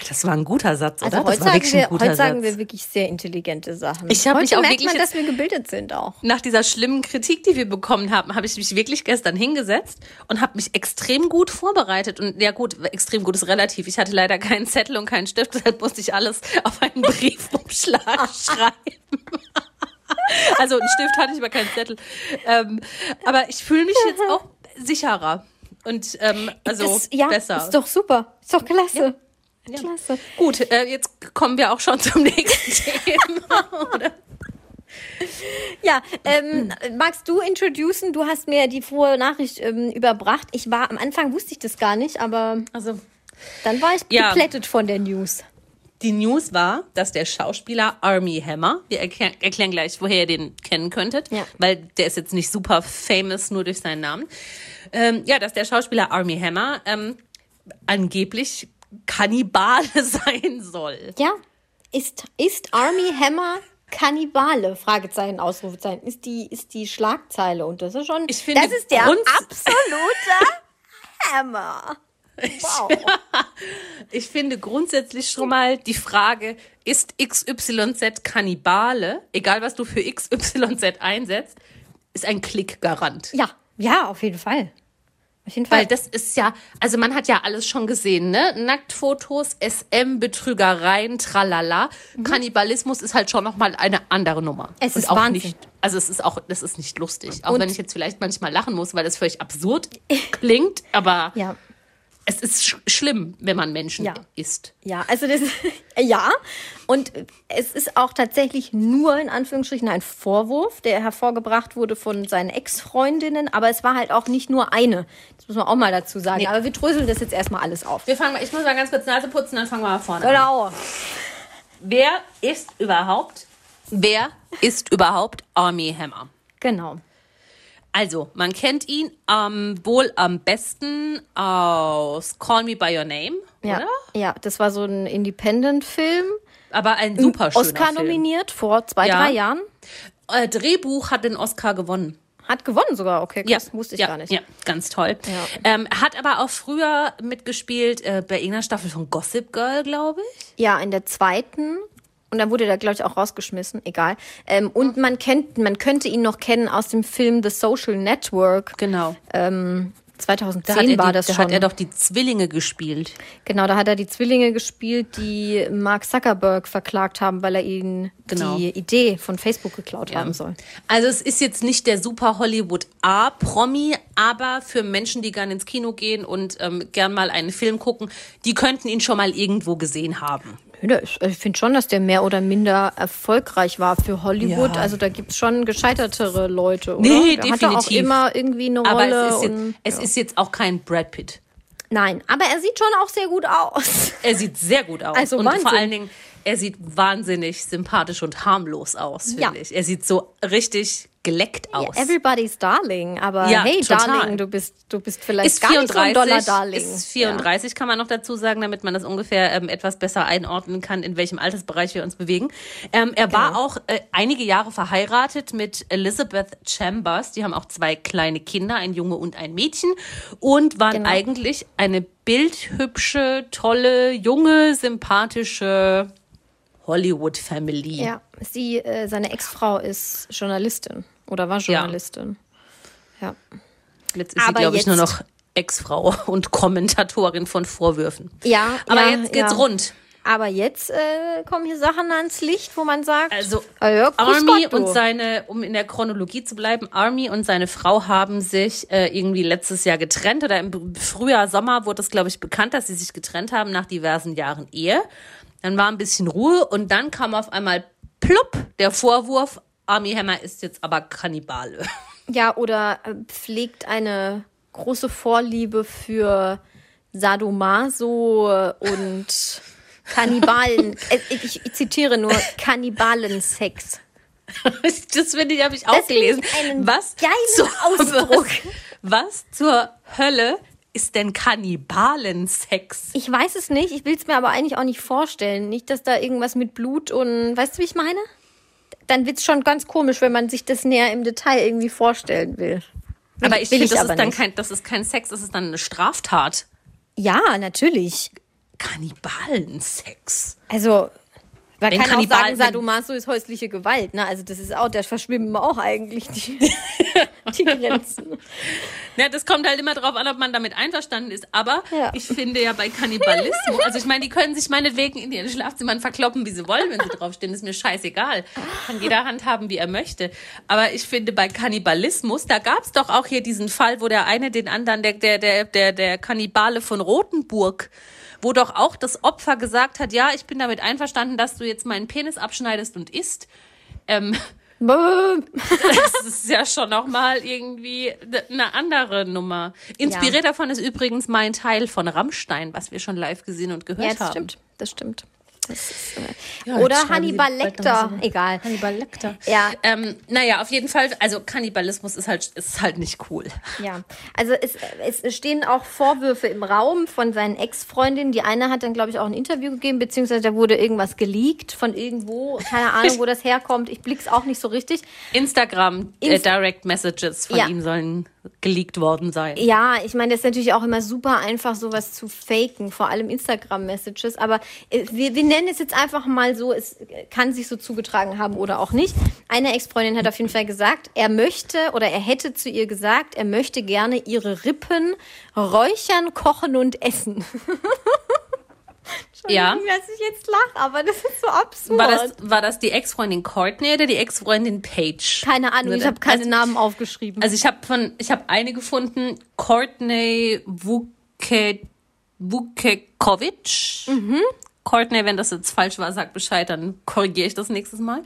Das war ein guter Satz, oder? Also heute, das war sagen wirklich wir, ein guter heute sagen wir wirklich sehr intelligente Sachen. Ich hab heute mich auch merkt wirklich man, dass wir gebildet sind auch. Nach dieser schlimmen Kritik, die wir bekommen haben, habe ich mich wirklich gestern hingesetzt und habe mich extrem gut vorbereitet. Und ja gut, extrem gut ist relativ. Ich hatte leider keinen Zettel und keinen Stift, deshalb musste ich alles auf einen Briefumschlag schreiben. Also einen Stift hatte ich, aber keinen Zettel. Ähm, aber ich fühle mich jetzt auch sicherer und ähm, also das, ja, besser. ist doch super. Ist doch klasse. Klasse. Gut, äh, jetzt kommen wir auch schon zum nächsten Thema. Oder? Ja, ähm, magst du introducen? Du hast mir die frohe Nachricht ähm, überbracht. Ich war, am Anfang wusste ich das gar nicht, aber Also dann war ich Ja. geplättet von der News. Die News war, dass der Schauspieler Army Hammer, wir erklär, erklären gleich, woher ihr den kennen könntet, Ja. weil der ist jetzt nicht super famous nur durch seinen Namen. Ähm, ja, dass der Schauspieler Army Hammer ähm, angeblich Kannibale sein soll. Ja, ist, ist Army Hammer Kannibale? Fragezeichen, Ausrufezeichen. Ist die, ist die Schlagzeile und das ist schon, Ich finde das ist der absolute Hammer. Wow. Ich finde grundsätzlich schon mal die Frage, ist XYZ Kannibale, egal was du für XYZ einsetzt, ist ein Klickgarant. Ja, ja, auf jeden Fall. Auf jeden Fall. Weil das ist ja, also man hat ja alles schon gesehen, ne? Nacktfotos, SM, Betrügereien, tralala. Kannibalismus ist halt schon nochmal eine andere Nummer. Mhm. Es Und ist auch Wahnsinn. nicht, also es ist auch, das ist nicht lustig. Auch Und- wenn ich jetzt vielleicht manchmal lachen muss, weil das völlig absurd klingt, aber ja. Es ist sch schlimm, wenn man Menschen Ja. isst. Ja, also das ja und es ist auch tatsächlich nur in Anführungsstrichen ein Vorwurf, der hervorgebracht wurde von seinen Ex-Freundinnen, aber es war halt auch nicht nur eine. Das muss man auch mal dazu sagen. Nee. Aber wir dröseln das jetzt erstmal alles auf. Wir fangen mal, ich muss mal ganz kurz Nase putzen, dann fangen wir mal vorne an. Genau. Wer ist überhaupt, wer ist überhaupt Army Hammer? Genau. Also, man kennt ihn ähm, wohl am besten aus Call Me By Your Name, Ja. oder? Ja, das war so ein Independent-Film. Aber ein super schöner Oscar Film. nominiert vor zwei, Ja. drei Jahren. Äh, Drehbuch hat den Oscar gewonnen. Hat gewonnen sogar. Okay, krass, wusste ich ja, gar nicht. Ja, ganz toll. Ja. Ähm, hat aber auch früher mitgespielt äh, bei irgendeiner Staffel von Gossip Girl, glaube ich. Ja, in der zweiten. Und dann wurde der, glaube ich, auch rausgeschmissen. Egal. Ähm, und man kennt, man könnte ihn noch kennen aus dem Film The Social Network. Genau. Ähm, 2010 Da, er, war die, das da schon. hat er doch die Zwillinge gespielt. genau, da hat er die Zwillinge gespielt, die Mark Zuckerberg verklagt haben, weil er ihnen Genau. die Idee von Facebook geklaut haben soll. Also es ist jetzt nicht der super Hollywood A-Promi, aber für Menschen, die gern ins Kino gehen und ähm, gern mal einen Film gucken, die könnten ihn schon mal irgendwo gesehen haben. Ist- Ich finde schon, dass der mehr oder minder erfolgreich war für Hollywood. Ja. Also da gibt es schon gescheitertere Leute, oder? Nee, der hatte auch definitiv. immer irgendwie eine Aber Rolle. es, ist jetzt, und, es ist jetzt auch kein Brad Pitt. Nein, aber er sieht schon auch sehr gut aus. Er sieht sehr gut aus. Also und Wahnsinn. vor allen Dingen, er sieht wahnsinnig sympathisch und harmlos aus, finde Ja. ich. Er sieht so richtig geleckt aus. Everybody's Darling, aber Ja, hey, total. Darling, du bist, du bist vielleicht ist gar nicht so ein 34, doller Darling. ist 34 kann man noch dazu sagen, damit man das ungefähr ähm, etwas besser einordnen kann, in welchem Altersbereich wir uns bewegen. Ähm, er war Genau. auch äh, einige Jahre verheiratet mit Elizabeth Chambers. Die haben auch zwei kleine Kinder, ein Junge und ein Mädchen und waren Genau. eigentlich eine bildhübsche, tolle, junge, sympathische Hollywood-Family. Ja, sie, äh, seine Ex-Frau ist Journalistin oder war Journalistin. Ja. Jetzt ist sie, Aber glaube ich, nur noch Ex-Frau und Kommentatorin von Vorwürfen. Ja, Aber ja, jetzt geht's ja. rund. Aber jetzt äh, kommen hier Sachen ans Licht, wo man sagt, Also ah ja, Army Gott, und seine, um in der Chronologie zu bleiben, Army und seine Frau haben sich äh, irgendwie letztes Jahr getrennt oder im Frühjahr, Sommer wurde es, glaube ich, bekannt, dass sie sich getrennt haben nach diversen Jahren Ehe. Dann war ein bisschen Ruhe und dann kam auf einmal plupp der Vorwurf, Army Hammer ist jetzt aber Kannibale. Ja, oder äh, pflegt eine große Vorliebe für Sadomaso und Kannibalen. äh, ich, ich zitiere nur Kannibalensex. Das finde ich, habe ich auch Das finde ich gelesen. einen was geilen zur, Ausdruck. Was, was zur Hölle ist denn Kannibalensex? Ich weiß es nicht, ich will es mir aber eigentlich auch nicht vorstellen. Nicht, dass da irgendwas mit Blut und weißt du, wie ich meine? Dann wird's schon ganz komisch, wenn man sich das näher im Detail irgendwie vorstellen will. Aber ich finde, das ist dann nicht. kein, das ist kein Sex, das ist dann eine Straftat. Ja, natürlich. Kannibalensex. Also, man Wenn kann auch Kannibal- sagen, Sadomaso ist häusliche Gewalt. Ne? Also das ist auch, da verschwimmen auch eigentlich die, die Grenzen. Ja, das kommt halt immer drauf an, ob man damit einverstanden ist. Aber Ja. ich finde ja bei Kannibalismus, also ich meine, die können sich meinetwegen in ihren Schlafzimmern verkloppen, wie sie wollen, wenn sie draufstehen. Ist mir scheißegal. Kann jeder handhaben, wie er möchte. Aber ich finde bei Kannibalismus, da gab es doch auch hier diesen Fall, wo der eine den anderen, der, der, der, der, der Kannibale von Rothenburg, wo doch auch das Opfer gesagt hat, ja, ich bin damit einverstanden, dass du jetzt meinen Penis abschneidest und isst. Ähm, das ist ja schon nochmal irgendwie eine andere Nummer. Inspiriert davon ist übrigens mein Teil von Rammstein, was wir schon live gesehen und gehört Ja, das haben. stimmt. Das stimmt. Das ist, äh, Ja, Oder Hannibal Lecter. Egal. Hannibal Lecter. Ja. Ähm, naja, auf jeden Fall, also Kannibalismus ist halt, ist halt nicht cool. Ja, also es, es stehen auch Vorwürfe im Raum von seinen Ex-Freundinnen. Die eine hat dann, glaube ich, auch ein Interview gegeben, beziehungsweise da wurde irgendwas geleakt von irgendwo. Keine Ahnung, wo das herkommt. Ich blick's auch nicht so richtig. Instagram äh, Inst- Direct Messages von Ja. ihm sollen geleakt worden sein. Ja, ich meine, das ist natürlich auch immer super einfach, sowas zu faken, vor allem Instagram-Messages. Aber äh, wir, wir nennen es jetzt einfach mal so, es kann sich so zugetragen haben oder auch nicht. Eine Ex-Freundin hat auf jeden Fall gesagt, er möchte oder er hätte zu ihr gesagt, er möchte gerne ihre Rippen räuchern, kochen und essen. Ja. Entschuldigung, dass ich jetzt lache, aber das ist so absurd. War das, war das die Ex-Freundin Courtney oder die Ex-Freundin Paige? Keine Ahnung, ich habe keine Also- Namen aufgeschrieben. Also ich habe von, ich habe eine gefunden, Courtney Vuke, Vukekovic. Courtney, wenn das jetzt falsch war, sagt Bescheid, dann korrigiere ich das nächstes Mal.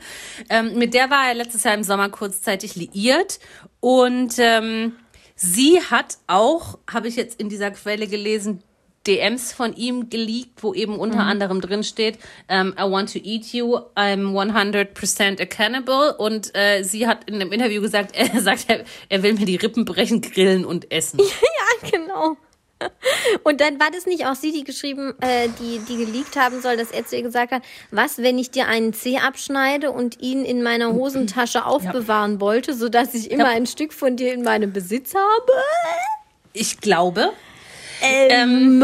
Ähm, mit der war er letztes Jahr im Sommer kurzzeitig liiert und ähm, sie hat auch, habe ich jetzt in dieser Quelle gelesen, DMs von ihm geleakt, wo eben unter anderem drin steht, ähm, I want to eat you, I'm 100% a cannibal. Und äh, sie hat in einem Interview gesagt, er sagt, er, er will mir die Rippen brechen, grillen und essen. Ja, genau. Und dann war das nicht auch sie, die geschrieben, äh, die, die geleakt haben soll, dass er zu ihr gesagt hat, was, wenn ich dir einen Zeh abschneide und ihn in meiner Hosentasche aufbewahren wollte, sodass ich immer Ja. ein Stück von dir in meinem Besitz habe? Ich glaube, Ähm,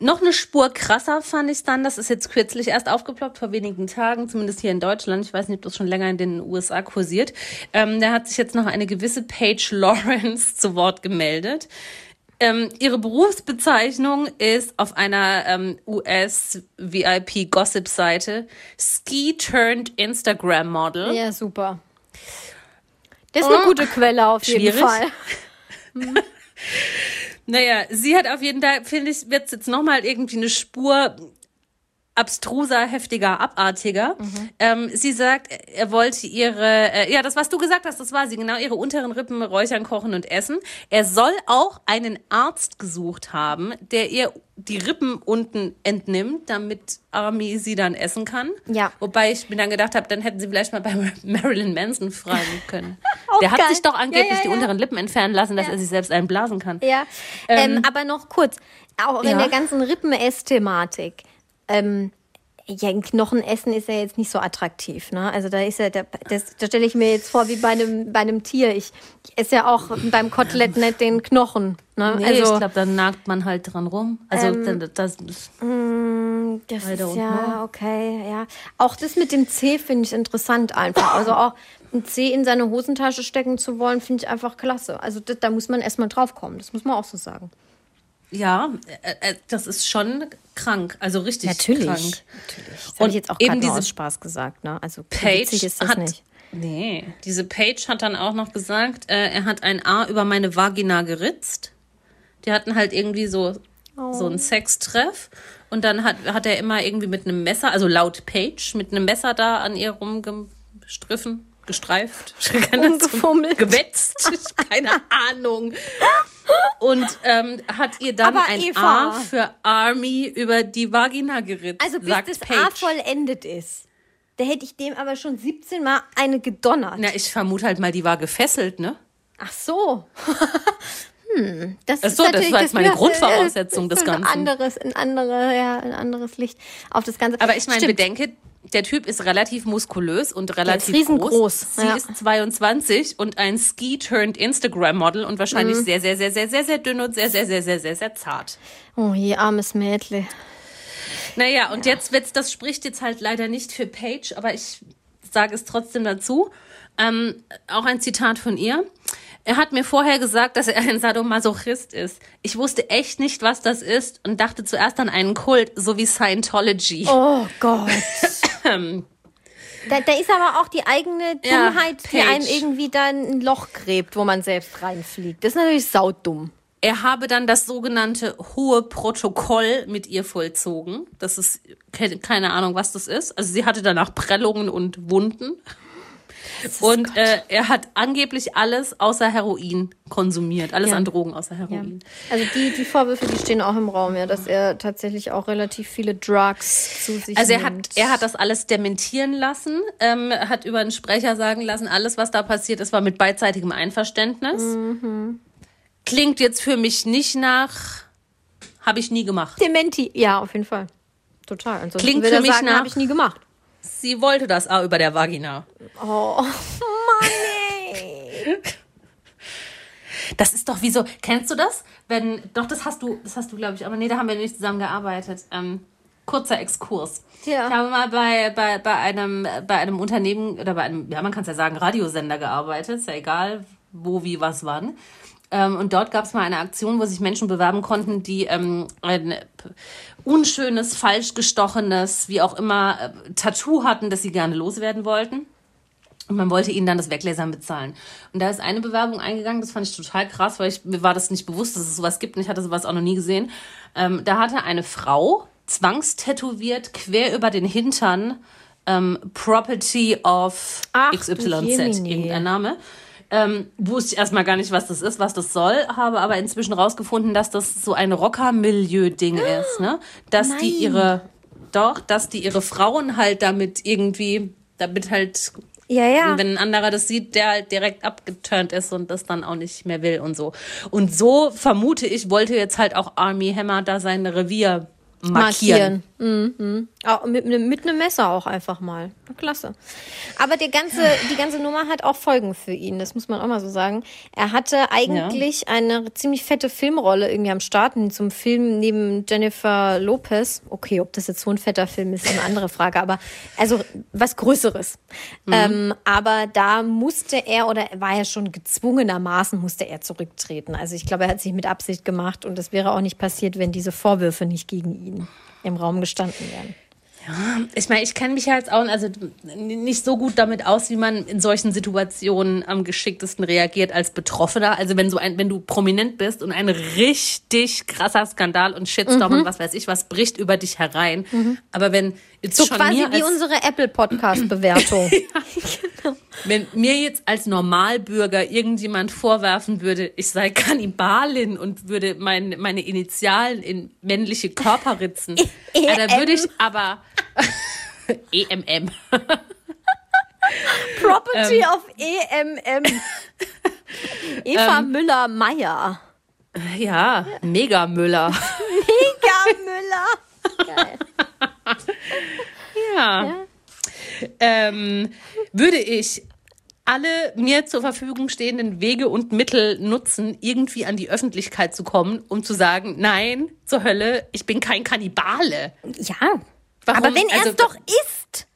Noch eine Spur krasser fand ich dann, das ist jetzt kürzlich erst aufgeploppt, vor wenigen Tagen, zumindest hier in Deutschland. Ich weiß nicht, ob das schon länger in den USA kursiert. Ähm, da hat sich jetzt noch eine gewisse Paige Lawrence zu Wort gemeldet. Ähm, ihre Berufsbezeichnung ist auf einer ähm, US-VIP-Gossip-Seite Ski turned Instagram Model. ja, super. Das ist eine gute Quelle auf jeden Schwierig. Fall. Naja, sie hat auf jeden Fall, finde ich, wird jetzt nochmal irgendwie eine Spur abstruser, heftiger, abartiger. Ähm, sie sagt, er wollte ihre, äh, ja, das, was du gesagt hast, das war sie, genau, ihre unteren Rippen räuchern, kochen und essen. Er soll auch einen Arzt gesucht haben, der ihr die Rippen unten entnimmt, damit Army sie dann essen kann. Ja. Wobei ich mir dann gedacht habe, dann hätten sie vielleicht mal bei Marilyn Manson fragen können. Der hat geil. sich doch angeblich Ja, ja, die ja. unteren Lippen entfernen lassen, dass er sich selbst einblasen kann. Ja, ähm, aber noch kurz, auch in der ganzen Rippen-Ess-Thematik. Ähm, ja, ein Knochenessen ist ja jetzt nicht so attraktiv, ne? Also da ist ja, da, das, da stelle ich mir jetzt vor wie bei einem, bei einem Tier. Ich, ich esse ja auch beim Kotelett nicht den Knochen, ne? Nee, also ich glaube, dann nagt man halt dran rum. Also Ähm, das, das I ist don't ja know. okay, ja. Auch das mit dem C finde ich interessant einfach. Also auch einen Zeh in seine Hosentasche stecken zu wollen, finde ich einfach klasse. Also das, da muss man erstmal drauf kommen. Das muss man auch so sagen. Ja, äh, äh, das ist schon krank. Also richtig Natürlich. krank. Natürlich. Das Und ich jetzt auch eben diese Spaß gesagt. Ne? Also Page ist das hat, nicht. Nee, diese Page hat dann auch noch gesagt, äh, er hat ein A über meine Vagina geritzt. Die hatten halt irgendwie so, so einen Sextreff. Und dann hat, hat er immer irgendwie mit einem Messer, also laut Page, mit einem Messer da an ihr rumgestriffen, gestreift, Rumgefummelt. gewetzt, keine Ahnung. Und ähm, hat ihr dann Aber ein Eva. A für Army über die Vagina geritzt. Also bis das Page. A vollendet ist. Da hätte ich dem aber schon 17 Mal eine gedonnert. Na, ich vermute halt mal, die war gefesselt, ne? Ach so. hm, das Ach ist das war jetzt meine Grundvoraussetzung äh, des ein Ganzen. Anderes, ein andere, ja, ein anderes Licht auf das Ganze. Aber ich meine, Stimmt. bedenke, der Typ ist relativ muskulös und relativ riesengroß, groß. Sie ja. ist 22 und ein Ski-turned-Instagram-Model und wahrscheinlich Mhm. sehr, sehr, sehr, sehr, sehr, sehr dünn und sehr, sehr, sehr, sehr, sehr, sehr zart. Oh je, armes Mädle. Naja, und jetzt wird's, das spricht jetzt halt leider nicht für Paige, aber ich sage es trotzdem dazu. Ähm, auch ein Zitat von ihr. Er hat mir vorher gesagt, dass er ein Sadomasochist ist. Ich wusste echt nicht, was das ist und dachte zuerst an einen Kult, so wie Scientology. Oh Gott. da, da ist aber auch die eigene Ja, Dummheit, die Paige. einen irgendwie da ein Loch gräbt, wo man selbst reinfliegt. Das ist natürlich saudumm. Er habe dann das sogenannte hohe Protokoll mit ihr vollzogen. Das ist ke- keine Ahnung, was das ist. Also sie hatte danach Prellungen und Wunden. Und äh, er hat angeblich alles außer Heroin konsumiert. Alles Ja. an Drogen außer Heroin. Also die, die Vorwürfe, die stehen auch im Raum, ja, dass er tatsächlich auch relativ viele Drugs zu sich Also er nimmt. hat, er hat das alles dementieren lassen, ähm, hat über einen Sprecher sagen lassen, alles, was da passiert ist, war mit beidseitigem Einverständnis. Mhm. Klingt jetzt für mich nicht nach, habe ich nie gemacht. Dementi, ja, auf jeden Fall. Total. Ansonsten Klingt für er mich sagen, nach- habe ich nie gemacht. Sie wollte das A über der Vagina. Oh, Mann, ey. Das ist doch wie so, kennst du das? Wenn, doch, das hast du, das hast du, glaube ich, aber nee, da haben wir nicht zusammen gearbeitet. Ähm, kurzer Exkurs. Ja. Ich habe mal bei, bei, bei, einem, bei einem Unternehmen oder bei einem, ja, man kann es ja sagen, Radiosender gearbeitet, ist ja egal, wo, wie, was, wann. Ähm, und dort gab es mal eine Aktion, wo sich Menschen bewerben konnten, die ähm, ein unschönes, falsch gestochenes, wie auch immer, äh, Tattoo hatten, das sie gerne loswerden wollten. Und man wollte ihnen dann das Weglasern bezahlen. Und da ist eine Bewerbung eingegangen, das fand ich total krass, weil ich, mir war das nicht bewusst, dass es sowas gibt und ich hatte sowas auch noch nie gesehen. Ähm, da hatte eine Frau zwangstätowiert quer über den Hintern ähm, Property of Ach, XYZ, irgendein Name. Ähm, wusste ich erstmal gar nicht, was das ist, was das soll, habe aber inzwischen rausgefunden, dass das so ein Rocker-Milieu-Ding ist, ne? Dass die Nein. ihre, doch, dass die ihre Frauen halt damit irgendwie, damit halt Ja, ja. und wenn ein anderer das sieht, der halt direkt abgeturnt ist und das dann auch nicht mehr will und so. Und so vermute ich, wollte jetzt halt auch Army Hammer da sein Revier markieren. markieren. Mhm. Auch mit, mit, einem Messer auch einfach mal. Klasse. Aber der ganze, die ganze Nummer hat auch Folgen für ihn, das muss man auch mal so sagen. Er hatte eigentlich eine ziemlich fette Filmrolle irgendwie am Start zum Film neben Jennifer Lopez. Okay, ob das jetzt so ein fetter Film ist, ist eine andere Frage, aber also was Größeres. Ähm, aber da musste er oder war er schon gezwungenermaßen musste er zurücktreten. Also ich glaube, er hat sich mit Absicht gemacht und das wäre auch nicht passiert, wenn diese Vorwürfe nicht gegen ihn im Raum gestanden wären. Ich meine, ich kenne mich ja jetzt auch also nicht so gut damit aus, wie man in solchen Situationen am geschicktesten reagiert als Betroffener. Also wenn so ein, wenn du prominent bist und ein richtig krasser Skandal und Shitstorm und was weiß ich was bricht über dich herein. Aber wenn jetzt So schon quasi mir wie unsere Apple Podcast Bewertung. Wenn mir jetzt als Normalbürger irgendjemand vorwerfen würde, ich sei Kannibalin und würde mein, meine Initialen in männliche Körper ritzen, ja, da würde ich aber EMM. Property of EMM. Eva Müller-Meyer. Ja, Megamüller. Mega Müller. Geil. Ja. Ähm, würde ich alle mir zur Verfügung stehenden Wege und Mittel nutzen, irgendwie an die Öffentlichkeit zu kommen, um zu sagen, nein, zur Hölle, ich bin kein Kannibale. Ja. Warum? Aber wenn er es Also- doch ist.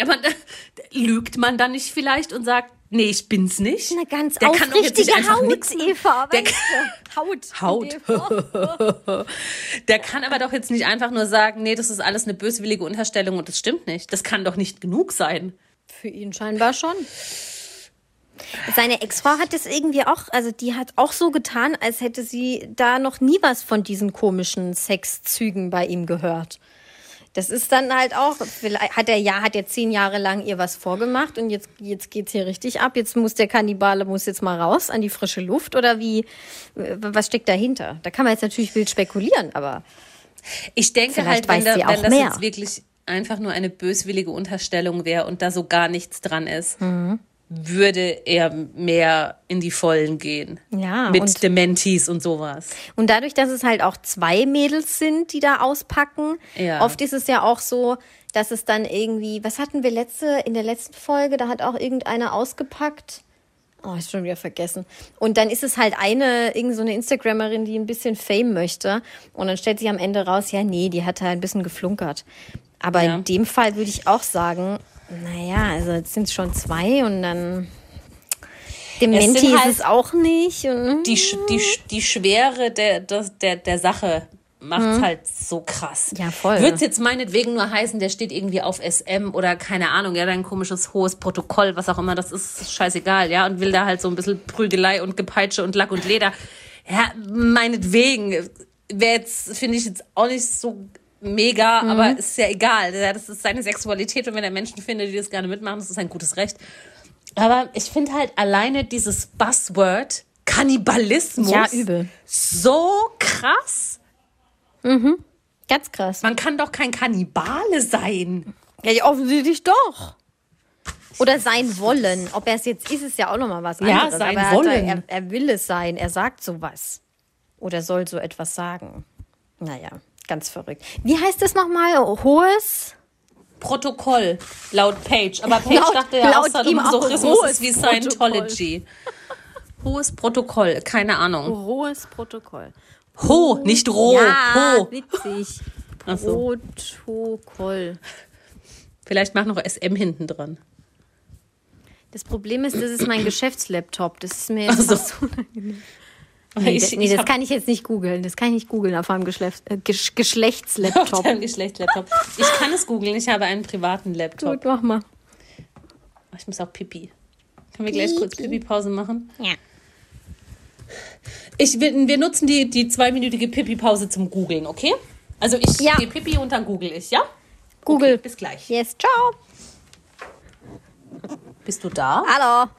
Aber lügt man dann nicht vielleicht und sagt, nee, ich bin's nicht? Eine ganz Der kann doch jetzt Haut, nix. Eva. Der du? Haut. Haut. Der kann aber doch jetzt nicht einfach nur sagen, nee, das ist alles eine böswillige Unterstellung und das stimmt nicht. Das kann doch nicht genug sein. Für ihn scheinbar schon. Seine Ex-Frau hat es irgendwie auch, also die hat auch so getan, als hätte sie da noch nie was von diesen komischen Sexzügen bei ihm gehört. Das ist dann halt auch, vielleicht hat er ja, hat er zehn Jahre lang ihr was vorgemacht und jetzt, jetzt geht's hier richtig ab. Jetzt muss der Kannibale, muss jetzt mal raus an die frische Luft oder wie, äh, was steckt dahinter? Da kann man jetzt natürlich wild spekulieren, aber Ich denke halt, wenn, da, wenn das mehr. jetzt wirklich einfach nur eine böswillige Unterstellung wäre und da so gar nichts dran ist, Mhm. Würde er mehr in die Vollen gehen. Ja, Mit und- Dementis und sowas. Und dadurch, dass es halt auch zwei Mädels sind, die da auspacken, Ja. oft ist es ja auch so, dass es dann irgendwie, was hatten wir letzte, in der letzten Folge, da hat auch irgendeiner ausgepackt. Oh, ich schon wieder vergessen. Und dann ist es halt eine, irgend so eine Instagrammerin, die ein bisschen Fame möchte. Und dann stellt sich am Ende raus, ja, nee, die hat halt ein bisschen geflunkert. Aber Ja. in dem Fall würde ich auch sagen, naja, also jetzt sind es schon zwei und dann Dementi ist halt es auch nicht. Und, Die, die, die Schwere der, der, der Sache macht halt so krass. Mhm. Ja, voll. Würde es jetzt meinetwegen nur heißen, der steht irgendwie auf SM oder keine Ahnung, ja, ein komisches hohes Protokoll, was auch immer das ist, ist scheißegal, ja, und will da halt so ein bisschen Prügelei und Gepeitsche und Lack und Leder. Ja, meinetwegen. Wäre jetzt, finde ich jetzt auch nicht so mega, Mhm. aber ist ja egal. Ja, das ist seine Sexualität und wenn er Menschen findet, die das gerne mitmachen, das ist ein gutes Recht. Aber ich finde halt alleine dieses Buzzword Kannibalismus Ja, übel. so krass. Ganz krass. Man kann doch kein Kannibale sein. Ja, ja, offensichtlich doch. Oder sein wollen. Ob er es jetzt ist, ist ja auch nochmal was Ja, anderes. sein Aber er, Wollen. Er, er will es sein. Er sagt sowas. Oder soll so etwas sagen. Naja, ganz verrückt. Wie heißt das nochmal? Hohes? Protokoll, laut Page. Aber Page Laut- dachte ja, laut außer ihm dem auch Masochismus hohes ist wie Protokoll. Scientology. Hohes Protokoll, keine Ahnung. Hohes Protokoll. Ho, nicht roh. Ja, Ho. witzig. So. Protokoll. Vielleicht mach noch SM hinten dran. Das Problem ist, das ist mein Geschäftslaptop. Das ist mir jetzt so. fast unangenehm. Nee, Ich- das, nee, ich das kann ich jetzt nicht googeln. Das kann ich nicht googeln auf einem Geschlecht, äh, Gesch Auf Geschlechtslaptop. deinem Geschlechtslaptop. Ich kann es googeln, ich habe einen privaten Laptop. Gut, mach mal. Ach, Ich muss auch Pipi. Können wir gleich kurz Pipi-Pause machen? Ja. Ich, wir, wir nutzen die, die zweiminütige Pipi-Pause zum Googeln, okay? Also ich Ja. gehe Pipi und dann google ich, ja? Google. Okay, bis gleich. Yes, ciao. Bist du da? Hallo.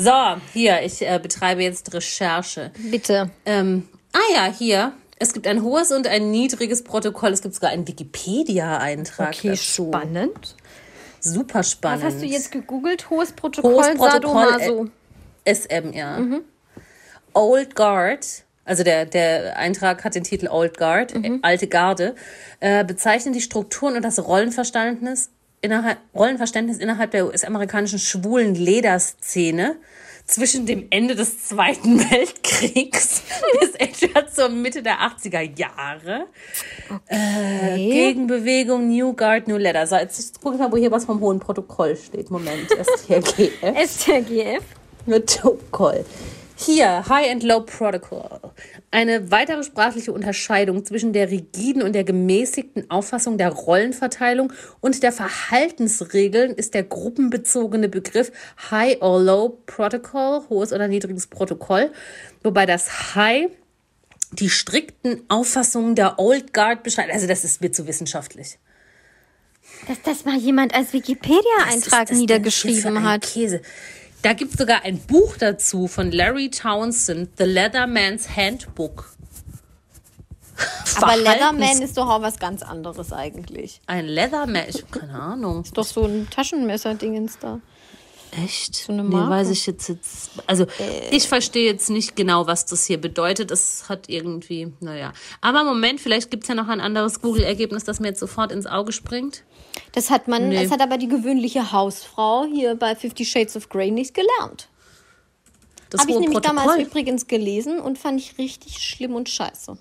So, hier, ich äh, betreibe jetzt Recherche. Bitte. Ähm, ah ja, hier. Es gibt ein hohes und ein niedriges Protokoll. Es gibt sogar einen Wikipedia-Eintrag Okay, dazu. spannend. Super spannend. Was hast du jetzt gegoogelt? Hohes Protokoll, Hohes Protokoll, Sadomaso. SM, ja. Old Guard, also der, der Eintrag hat den Titel Old Guard, äh, alte Garde, äh, bezeichnet die Strukturen und das Rollenverständnis innerhalb, Rollenverständnis innerhalb der US-amerikanischen schwulen Lederszene zwischen dem Ende des Zweiten Weltkriegs bis etwa zur Mitte der 80er Jahre. Äh, Gegenbewegung New Guard, New Leather. So, jetzt gucke ich mal, wo hier was vom Hohen Protokoll steht. Moment, STRGF. STRGF. Protokoll. Hier, High and Low Protocol. Eine weitere sprachliche Unterscheidung zwischen der rigiden und der gemäßigten Auffassung der Rollenverteilung und der Verhaltensregeln ist der gruppenbezogene Begriff High or Low Protocol, hohes oder niedriges Protokoll, wobei das High die strikten Auffassungen der Old Guard beschreibt. Also das ist mir zu wissenschaftlich. Dass das mal jemand als Wikipedia-Eintrag niedergeschrieben hat. Käse. Da gibt es sogar ein Buch dazu von Larry Townsend, The Leatherman's Handbook. Aber Leatherman ist doch auch was ganz anderes eigentlich. Ein Leatherman, ich hab keine Ahnung. Ist doch so ein Taschenmesser-Dingens da. Echt? So eine Nee, Marke. weiß ich jetzt, jetzt. Also, ich verstehe jetzt nicht genau, was das hier bedeutet. Es hat irgendwie, naja. Aber Moment, vielleicht gibt es ja noch ein anderes Google-Ergebnis, das mir jetzt sofort ins Auge springt. Das hat man, Nee. das hat aber die gewöhnliche Hausfrau hier bei Fifty Shades of Grey nicht gelernt. Das Habe ich nämlich damals Protokoll. übrigens gelesen und fand ich richtig schlimm und scheiße.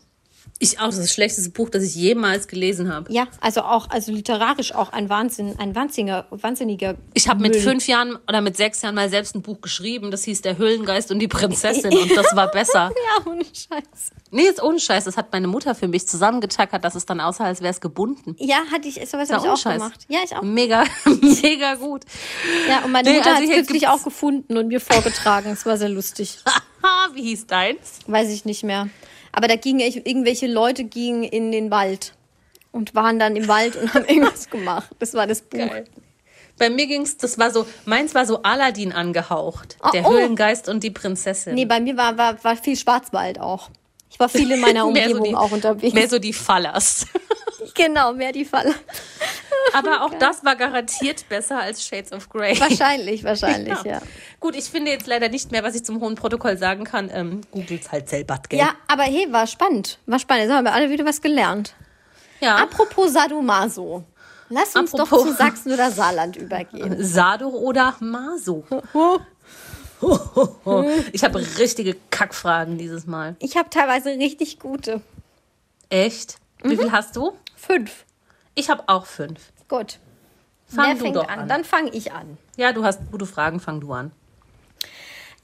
Ich auch, das ist das schlechteste Buch, das ich jemals gelesen habe. Ja, also auch, also literarisch auch ein Wahnsinn, ein wahnsinniger, wahnsinniger. Ich habe mit fünf Jahren oder mit sechs Jahren mal selbst ein Buch geschrieben, das hieß Der Höhlengeist und die Prinzessin und das war besser. Ja, ohne Scheiß. Nee, jetzt ohne Scheiß, das hat meine Mutter für mich zusammengetackert, dass es dann aussah, als wäre es gebunden. Ja, hatte ich, sowas habe ich auch Scheiß. gemacht. Ja, ich auch. Mega, mega gut. Ja, und meine Nee, Mutter also hat es kürzlich auch gefunden und mir vorgetragen. Es war sehr lustig. Wie hieß deins? Weiß ich nicht mehr. Aber da gingen irgendwelche Leute gingen in den Wald und waren dann im Wald und haben irgendwas gemacht. Das war das Buch. Geil. Bei mir ging's, das war so, meins war so Aladdin angehaucht. Oh, der oh. Höhlengeist und die Prinzessin. Nee, bei mir war, war, war viel Schwarzwald auch. Ich war viel in meiner Mehr so Umgebung die- auch unterwegs. Mehr so die Fallers. genau, mehr die Falle. Aber auch das war garantiert besser als Shades of Grey. Wahrscheinlich, wahrscheinlich, ja. Gut, ich finde jetzt leider nicht mehr, was ich zum hohen Protokoll sagen kann. Ähm, Googles halt selber, gell? Ja, aber hey, war spannend. War spannend. Jetzt haben wir alle wieder was gelernt. ja. Apropos Sadomaso. Lass uns doch Apropos- zu Sachsen oder Saarland übergehen. Sado oder Maso? Ich habe richtige Kackfragen dieses Mal. Ich habe teilweise richtig gute. Echt? Wie Mhm. viel hast du? Fünf. Ich habe auch fünf. Gut. Fang Wer du fängt doch an? an. Dann fange ich an. Ja, du hast gute Fragen, fang du an.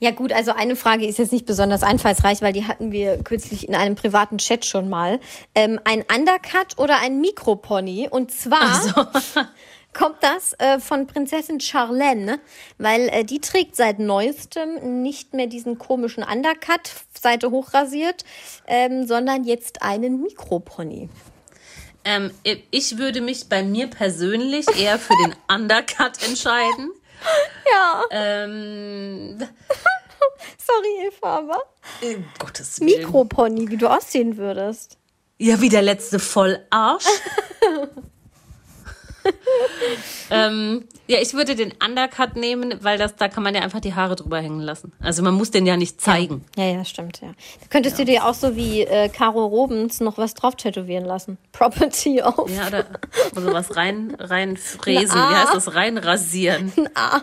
Ja gut, also eine Frage ist jetzt nicht besonders einfallsreich, weil die hatten wir kürzlich in einem privaten Chat schon mal. Ähm, ein Undercut oder ein Mikropony? Und zwar kommt das äh, von Prinzessin Charlene, weil äh, die trägt seit neuestem nicht mehr diesen komischen Undercut, Seite hochrasiert, ähm, sondern jetzt einen Mikropony. Ähm, ich würde mich bei mir persönlich eher für den Undercut entscheiden. Ja, Ähm, sorry Eva, aber um Gottes Willen. Mikropony, wie du aussehen würdest. Ja, wie der letzte Vollarsch. ähm, ja, ich würde den Undercut nehmen, weil das, da kann man ja einfach die Haare drüber hängen lassen. Also man muss den ja nicht zeigen. Ja, ja, stimmt, ja. Du könntest du dir auch so wie äh, Caro Robens noch was drauf tätowieren lassen. Property auf. Ja, oder also was rein, rein fräsen. Wie heißt das? Rein rasieren. Ein A.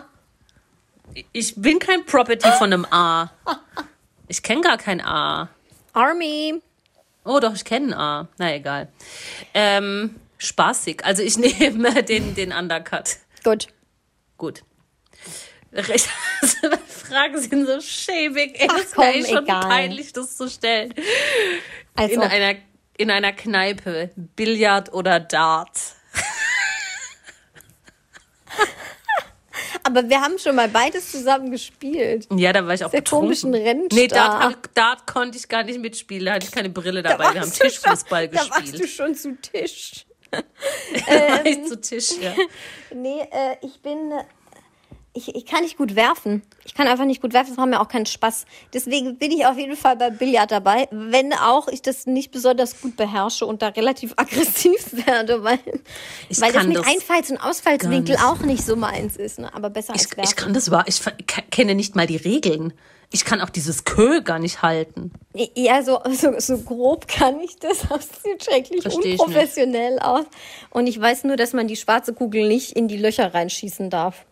Ich bin kein Property von einem A. Ich kenne gar kein A. Army. Oh, doch, ich kenne ein A. Na egal. Ähm, spaßig. Also ich nehme den, den Undercut. Gut. Gut. Fragen sind so schäbig. Ey, Ach das komm, echt schon egal. peinlich, das zu stellen. Also, In einer, in einer Kneipe. Billard oder Dart. aber wir haben schon mal beides zusammen gespielt. Ja, da war ich auch Der betrunken. komischen Rennstar. Nee, Dart, Dart konnte ich gar nicht mitspielen. Da hatte ich keine Brille dabei. Wir haben Tischfußball schon, Da warst du gespielt. schon zu Tisch. Ich zu Tisch, ja. Nee, äh, ich bin. äh, Ich, ich kann nicht gut werfen. Ich kann einfach nicht gut werfen, das macht mir auch keinen Spaß. Deswegen bin ich auf jeden Fall bei Billard dabei, wenn auch ich das nicht besonders gut beherrsche und da relativ aggressiv werde, weil, Ich weil das mit das Einfalls- und Ausfallswinkel gar auch nicht so meins ist. Ne? Aber besser als Ich, werfen. ich kann das war, ich kenne nicht mal die Regeln. Ich kann auch dieses Kö gar nicht halten. Ja, so, so, so grob kann ich das. Das sieht schrecklich Versteh unprofessionell aus. Und ich weiß nur, dass man die schwarze Kugel nicht in die Löcher reinschießen darf.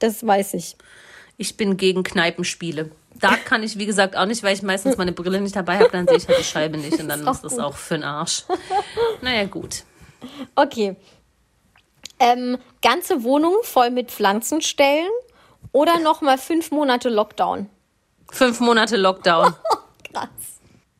Das weiß ich. Ich bin gegen Kneipenspiele. Da kann ich, wie gesagt, auch nicht, weil ich meistens meine Brille nicht dabei habe, dann sehe ich halt die Scheibe nicht und dann Ist ist das auch für den Arsch. Naja, gut. Okay. Ähm, ganze Wohnung voll mit Pflanzenstellen oder nochmal fünf Monate Lockdown? Fünf Monate Lockdown. Krass.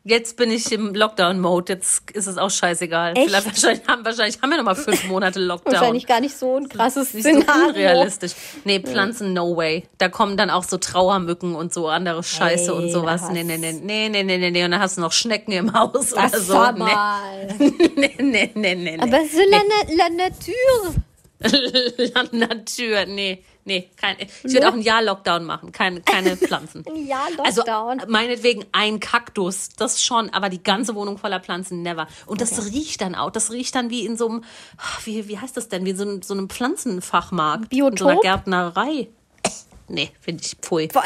Jetzt bin ich im Lockdown-Mode. Jetzt ist es auch scheißegal. Echt? Vielleicht, wahrscheinlich, haben, wahrscheinlich haben wir noch mal fünf Monate Lockdown. Wahrscheinlich gar nicht so ein krasses Nicht so Szenario. unrealistisch. Nee, Pflanzen, no way. Da kommen dann auch so Trauermücken und so andere Scheiße Ey, und sowas. Nee, nee, nee, nee, nee, nee, nee, nee. Und dann hast du noch Schnecken im Haus Das oder so. war Nee, mal. nee, nee, nee, nee. Aber es ist la, la Natur. La Natur, nee, nee. Kein, ich würde auch ein Jahr Lockdown machen, keine, keine Pflanzen. Ein Jahr Also Lockdown. meinetwegen ein Kaktus, das schon, aber die ganze Wohnung voller Pflanzen, never. Und das riecht dann auch, das riecht dann wie in so einem, wie, wie heißt das denn, wie in so einem, so einem Pflanzenfachmarkt. In so einer Biotop? Gärtnerei. Nee, finde ich pfui. Voll.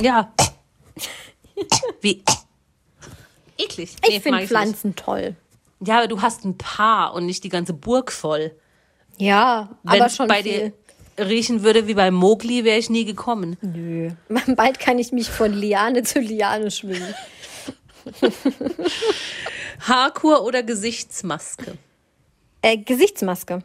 Ja. Wie? Eklig. Ich Nee, mag finde nicht. Pflanzen toll. Ja, aber du hast ein paar und nicht die ganze Burg voll. Ja, Wenn aber schon bei viel. dir riechen würde wie bei Mowgli, wäre ich nie gekommen. Nö. Bald kann ich mich von Liane zu Liane schwingen. Haarkur oder Gesichtsmaske? Äh, Gesichtsmaske.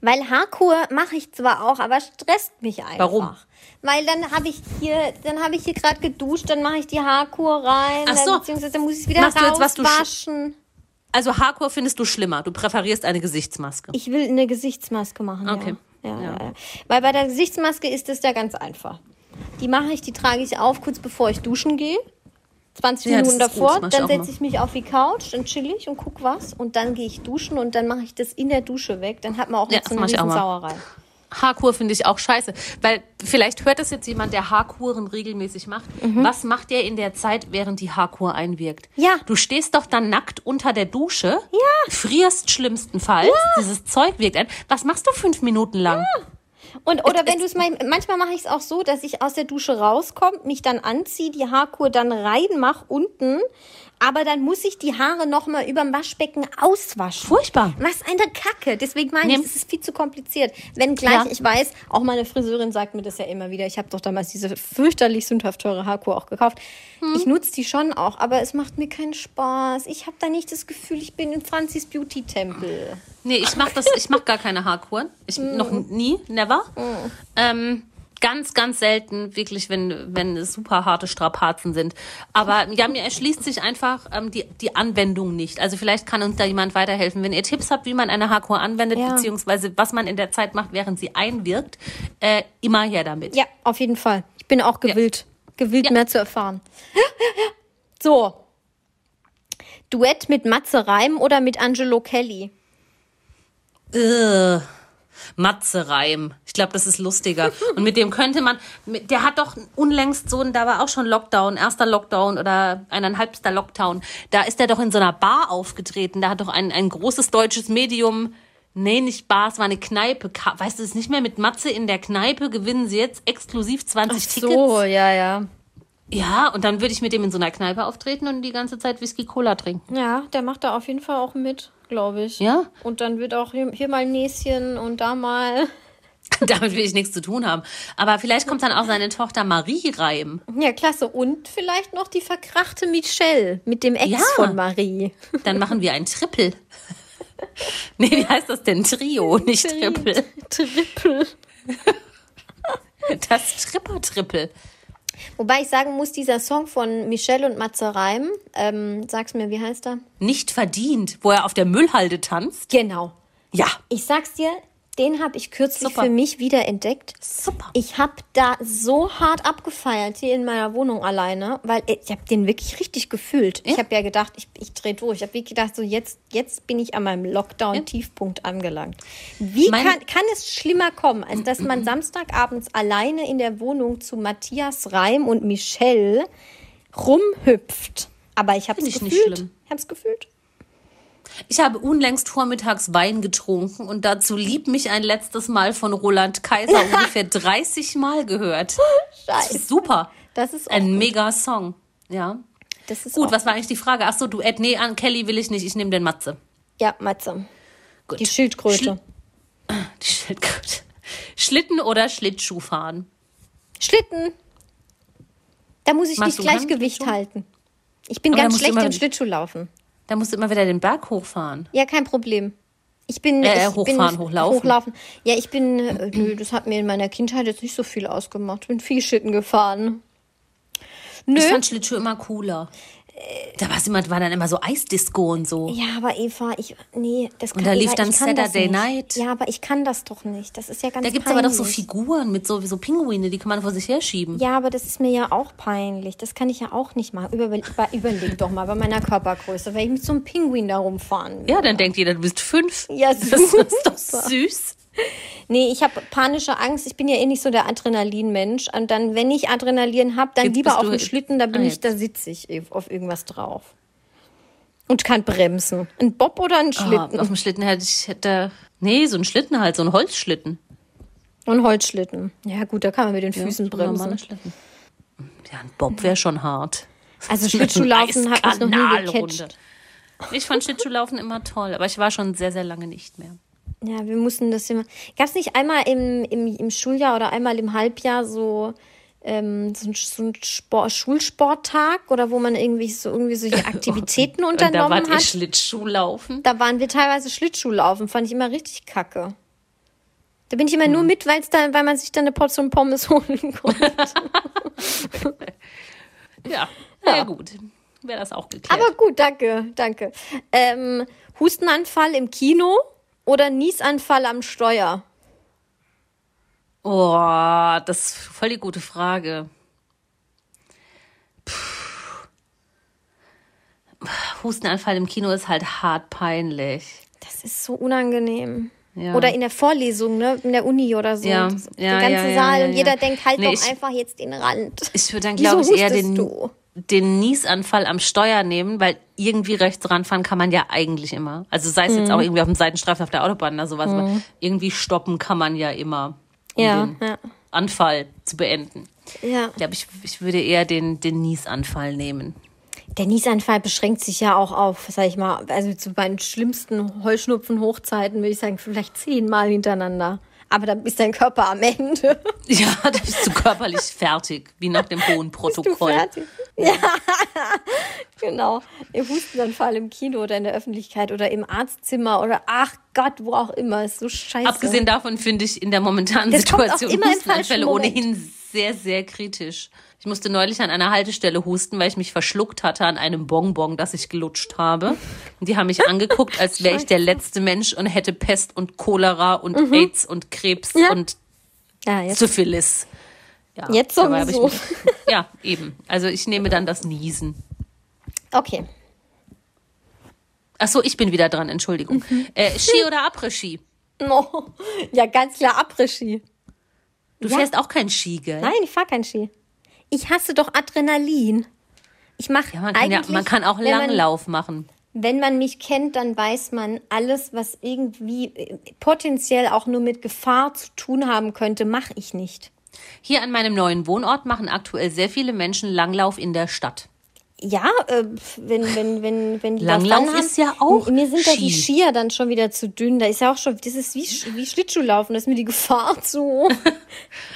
Weil Haarkur mache ich zwar auch, aber stresst mich einfach. Warum? Weil dann habe ich hier, dann habe ich hier gerade geduscht, dann mache ich die Haarkur rein, Ach so. beziehungsweise dann muss ich es wieder Machst rauswaschen. Also Haarkur findest du schlimmer. Du präferierst eine Gesichtsmaske. Ich will eine Gesichtsmaske machen. Okay. Ja. Ja, Ja. ja. Ja. Weil bei der Gesichtsmaske ist es ja ganz einfach. Die mache ich, die trage ich auf kurz bevor ich duschen gehe. 20 Ja, das Minuten davor, das dann setze ich mich auf die Couch, dann chill ich und guck was und dann gehe ich duschen und dann mache ich das in der Dusche weg. Dann hat man auch Ja, nicht so das eine. Sauerei. Haarkur finde ich auch scheiße. Weil vielleicht hört das jetzt jemand, der Haarkuren regelmäßig macht. Was macht der in der Zeit, während die Haarkur einwirkt? Mhm. Ja. Du stehst doch dann nackt unter der Dusche, ja. frierst schlimmstenfalls, dieses Zeug wirkt ein. Was machst du fünf Minuten lang? Und oder wenn du es mal, manchmal mache ich es auch so, dass ich aus der Dusche rauskomme, mich dann anziehe, die Haarkur dann reinmache unten, aber dann muss ich die Haare nochmal überm Waschbecken auswaschen. Furchtbar. Was eine Kacke. Deswegen meine ich, es ist viel zu kompliziert. Wenn gleich, Ja. ich weiß, auch meine Friseurin sagt mir das ja immer wieder. Ich habe doch damals diese fürchterlich sündhaft teure Haarkur auch gekauft. Hm. Ich nutze die schon auch, aber es macht mir keinen Spaß. Ich habe da nicht das Gefühl, ich bin in Franzis Beauty Tempel. Nee, ich mach das, ich mach gar keine Haarkuren. Ich noch nie, never. Ähm, ganz, ganz selten, wirklich, wenn, wenn es super harte Strapazen sind. Aber ja, mir erschließt sich einfach ähm, die, die Anwendung nicht. Also vielleicht kann uns da jemand weiterhelfen. Wenn ihr Tipps habt, wie man eine Haarkur anwendet, Ja. beziehungsweise was man in der Zeit macht, während sie einwirkt, äh, immer her damit. Ja, auf jeden Fall. Ich bin auch gewillt, gewillt Ja. mehr zu erfahren. So. Duett mit Matze Reim oder mit Angelo Kelly? Äh, Matze Reim. Ich glaube, das ist lustiger. Und mit dem könnte man, der hat doch unlängst so, da war auch schon Lockdown, erster Lockdown oder eineinhalbster Lockdown. Da ist er doch in so einer Bar aufgetreten. Da hat doch ein, ein großes deutsches Medium, nee, nicht Bar, es war eine Kneipe. Weißt du es nicht mehr? Mit Matze in der Kneipe gewinnen sie jetzt exklusiv 20 Tickets. ja, ja. Ja, und dann würde ich mit dem in so einer Kneipe auftreten und die ganze Zeit Whisky Cola trinken. Ja, der macht da auf jeden Fall auch mit, glaube ich. Ja? Und dann wird auch hier, hier mal ein Näschen und da mal. Damit will ich nichts zu tun haben. Aber vielleicht kommt dann auch seine Tochter Marie Reim. Ja, klasse. Und vielleicht noch die verkrachte Michelle mit dem Ex Ja. von Marie. Dann machen wir ein Triple. Nee, wie heißt das denn? Trio, nicht Triple. Triple. Das Tripper-Triple. Wobei ich sagen muss, dieser Song von Michelle und Matze Reim, ähm, sag's mir, wie heißt er? Nicht verdient, wo er auf der Müllhalde tanzt. Genau. Ja, Ich sag's dir, den habe ich kürzlich Super. für mich wieder entdeckt. super. Ich habe da so hart abgefeiert hier in meiner Wohnung alleine, weil ich habe den wirklich richtig gefühlt. Ich habe ja gedacht, ich, ich drehe durch. Ich habe wirklich gedacht, so jetzt, jetzt bin ich an meinem Lockdown-Tiefpunkt angelangt. Wie Mein- kann, kann es schlimmer kommen, als dass man Samstagabends alleine in der Wohnung zu Matthias Reim und Michelle rumhüpft? Aber ich habe es gefühlt. Ich habe es gefühlt. Ich habe unlängst vormittags Wein getrunken und dazu lieb mich ein letztes Mal von Roland Kaiser ungefähr 30 Mal gehört. Das Scheiße. ist super. Das ist Ein gut. mega Song. Ja. Das ist Gut, was war eigentlich die Frage? Ach so, Duett. Nee, an Kelly will ich nicht. Ich nehme den Matze. Ja, Matze. Gut. Die Schildkröte. Schli- Die Schildkröte. Schlitten oder Schlittschuh fahren? Schlitten. Da muss ich Machst nicht Gleichgewicht Schlittschuh? halten. Ich bin da ganz schlecht im Schlittschuhlaufen. Da musst du immer wieder den Berg hochfahren. Ja, kein Problem. Ich bin Äh, ich hochfahren, bin, hochlaufen. hochlaufen. Ja, ich bin äh, nö, das hat mir in meiner Kindheit jetzt nicht so viel ausgemacht. Ich bin viel Schlitten gefahren. Nö. Ich fand Schlittschuh immer cooler. Da war's immer, war dann immer so Eisdisco und so. ja, aber Eva, ich nee, das kann da lief Eva, dann kann das Saturday. Night. Ja, aber ich kann das doch nicht. Das ist ja ganz Da gibt's aber doch so. Figuren mit so, so Pinguine, die kann man vor sich herschieben. Ja, aber das ist mir ja auch peinlich. Das kann ich ja auch nicht machen. Über, über, überleg doch mal bei meiner Körpergröße, wenn ich mit so einem Pinguin da rumfahren. Ja, dann denkt jeder, du bist fünf. Ja, das ist doch süß. Nee, ich habe panische Angst. Ich bin ja eh nicht so der Adrenalinmensch. Und dann, wenn ich Adrenalin habe, dann Jetzt lieber auf dem Schlitten, da bin Ah, ich, da sitze ich auf irgendwas drauf. Und kann bremsen. Ein Bob oder ein Ah, Schlitten? auf dem Schlitten hätte ich, hätte, nee, so ein Schlitten halt, so ein Holzschlitten. Und Holzschlitten. Ja, gut, da kann man mit den Füßen ein normaler bremsen. Ja, ein Bob wäre schon hart. Also Schlittschuhlaufen hat mich noch nie gecatcht. Ich fand Schlittschuhlaufen immer toll, aber ich war schon sehr, sehr lange nicht mehr. Ja, wir mussten das immer. Gab es nicht einmal im, im, im Schuljahr oder einmal im Halbjahr so ähm, so ein, so ein Sport, Schulsporttag oder wo man irgendwie so irgendwie solche Aktivitäten Und da unternommen wart hat. Schlittschuhlaufen. Da waren wir teilweise Schlittschuhlaufen, fand ich immer richtig kacke. Da bin ich immer nur mit, weil's da, weil man sich dann eine Portion Pommes holen konnte. Ja, ja. gut. Wäre das auch geklärt. Aber gut, danke, danke. Ähm, Hustenanfall im Kino oder Niesanfall am Steuer? Oh, das ist voll die gute Frage. Puh. Hustenanfall im Kino ist halt hart peinlich. Das ist so unangenehm. Ja. Oder in der Vorlesung, ne? In der Uni oder so. Ja, Das- ja, der ganze ja, Saal und jeder denkt, halt Nee, doch ich- einfach jetzt den Rand. Ich würde dann, glaube ich, eher den, du? Den Niesanfall am Steuer nehmen, weil irgendwie rechts ranfahren kann man ja eigentlich immer. Also sei es jetzt Mhm. auch irgendwie auf dem Seitenstreifen auf der Autobahn oder sowas, aber irgendwie stoppen kann man ja immer, um Ja, den ja. Anfall zu beenden. Ja. Ich glaube, ich, ich würde eher den, den Niesanfall nehmen. Der Niesanfall beschränkt sich ja auch auf, sag ich mal, also zu meinen schlimmsten Heuschnupfen-Hochzeiten würde ich sagen, vielleicht zehnmal hintereinander. Aber dann ist dein Körper am Ende. Ja, da bist du körperlich fertig, wie nach dem hohen Du Protokoll. fertig. Ja, genau. Im Hustenanfall im Kino oder in der Öffentlichkeit oder im Arztzimmer oder ach Gott, wo auch immer. Ist so scheiße. Abgesehen davon finde ich in der momentanen Das Situation Hustenanfälle ohnehin sehr, sehr kritisch. Ich musste neulich an einer Haltestelle husten, weil ich mich verschluckt hatte an einem Bonbon, das ich gelutscht habe. Und die haben mich angeguckt, als wäre ich der letzte Mensch und hätte Pest und Cholera und AIDS und Krebs Mhm. Ja. und ja, Syphilis. Ja, Jetzt sowieso. mich- Ja, eben. Also ich nehme dann das Niesen. okay. Ach so, ich bin wieder dran, Entschuldigung. Mhm. Äh, Ski oder Après-Ski? No. Ja, ganz klar Après-Ski. Du Ja. fährst auch kein Ski, gell? Nein, ich fahr kein Ski. Ich hasse doch Adrenalin. Ich mache Ja, man kann, ja, eigentlich, man kann auch wenn man- Langlauf machen. Wenn man mich kennt, dann weiß man, alles, was irgendwie äh, potenziell auch nur mit Gefahr zu tun haben könnte, mache ich nicht. Hier an meinem neuen Wohnort machen aktuell sehr viele Menschen Langlauf in der Stadt. Ja, äh, wenn, wenn, wenn, wenn die Langlauf dann ist ja auch Mir sind da die Ski. Skier dann schon wieder zu dünn. Da ist ja auch schon, das ist wie, wie Schlittschuhlaufen, da ist mir die Gefahr zu.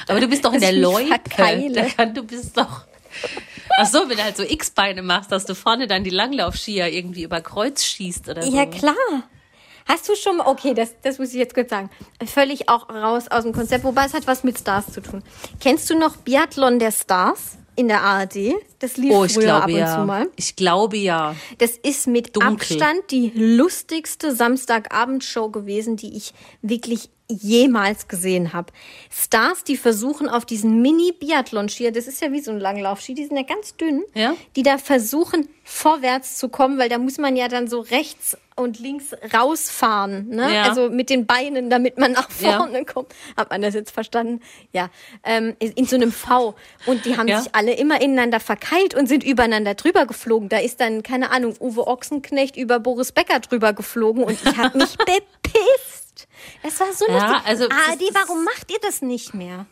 Aber du bist doch in der Loipe. kann, du bist doch. Ach so, wenn du halt so X-Beine machst, dass du vorne dann die Langlaufskier irgendwie über Kreuz schießt oder so. Ja, klar. Hast du schon mal, okay, das, das muss ich jetzt kurz sagen, völlig auch raus aus dem Konzept, wobei es hat was mit Stars zu tun. Kennst du noch Biathlon der Stars in der ARD? Das lief Oh, ich früher ab glaube und ja. zu mal. Ich glaube ja. Das ist mit Dunkel. Abstand die lustigste Samstagabendshow gewesen, die ich wirklich jemals gesehen habe. Stars, die versuchen auf diesen Mini-Biathlon-Skier, das ist ja wie so ein Langlaufski, die sind ja ganz dünn, Ja. die da versuchen, vorwärts zu kommen, weil da muss man ja dann so rechts und links rausfahren, ne? Ja. Also mit den Beinen, damit man nach Ja. vorne kommt. Hat man das jetzt verstanden? Ja. Ähm, in so einem V. Und die haben Ja. sich alle immer ineinander verkeilt und sind übereinander drüber geflogen. Da ist dann, keine Ahnung, Uwe Ochsenknecht über Boris Becker drüber geflogen und ich habe mich bepisst. Das war so Ja, lustig. also das ARD, ist- warum macht ihr das nicht mehr?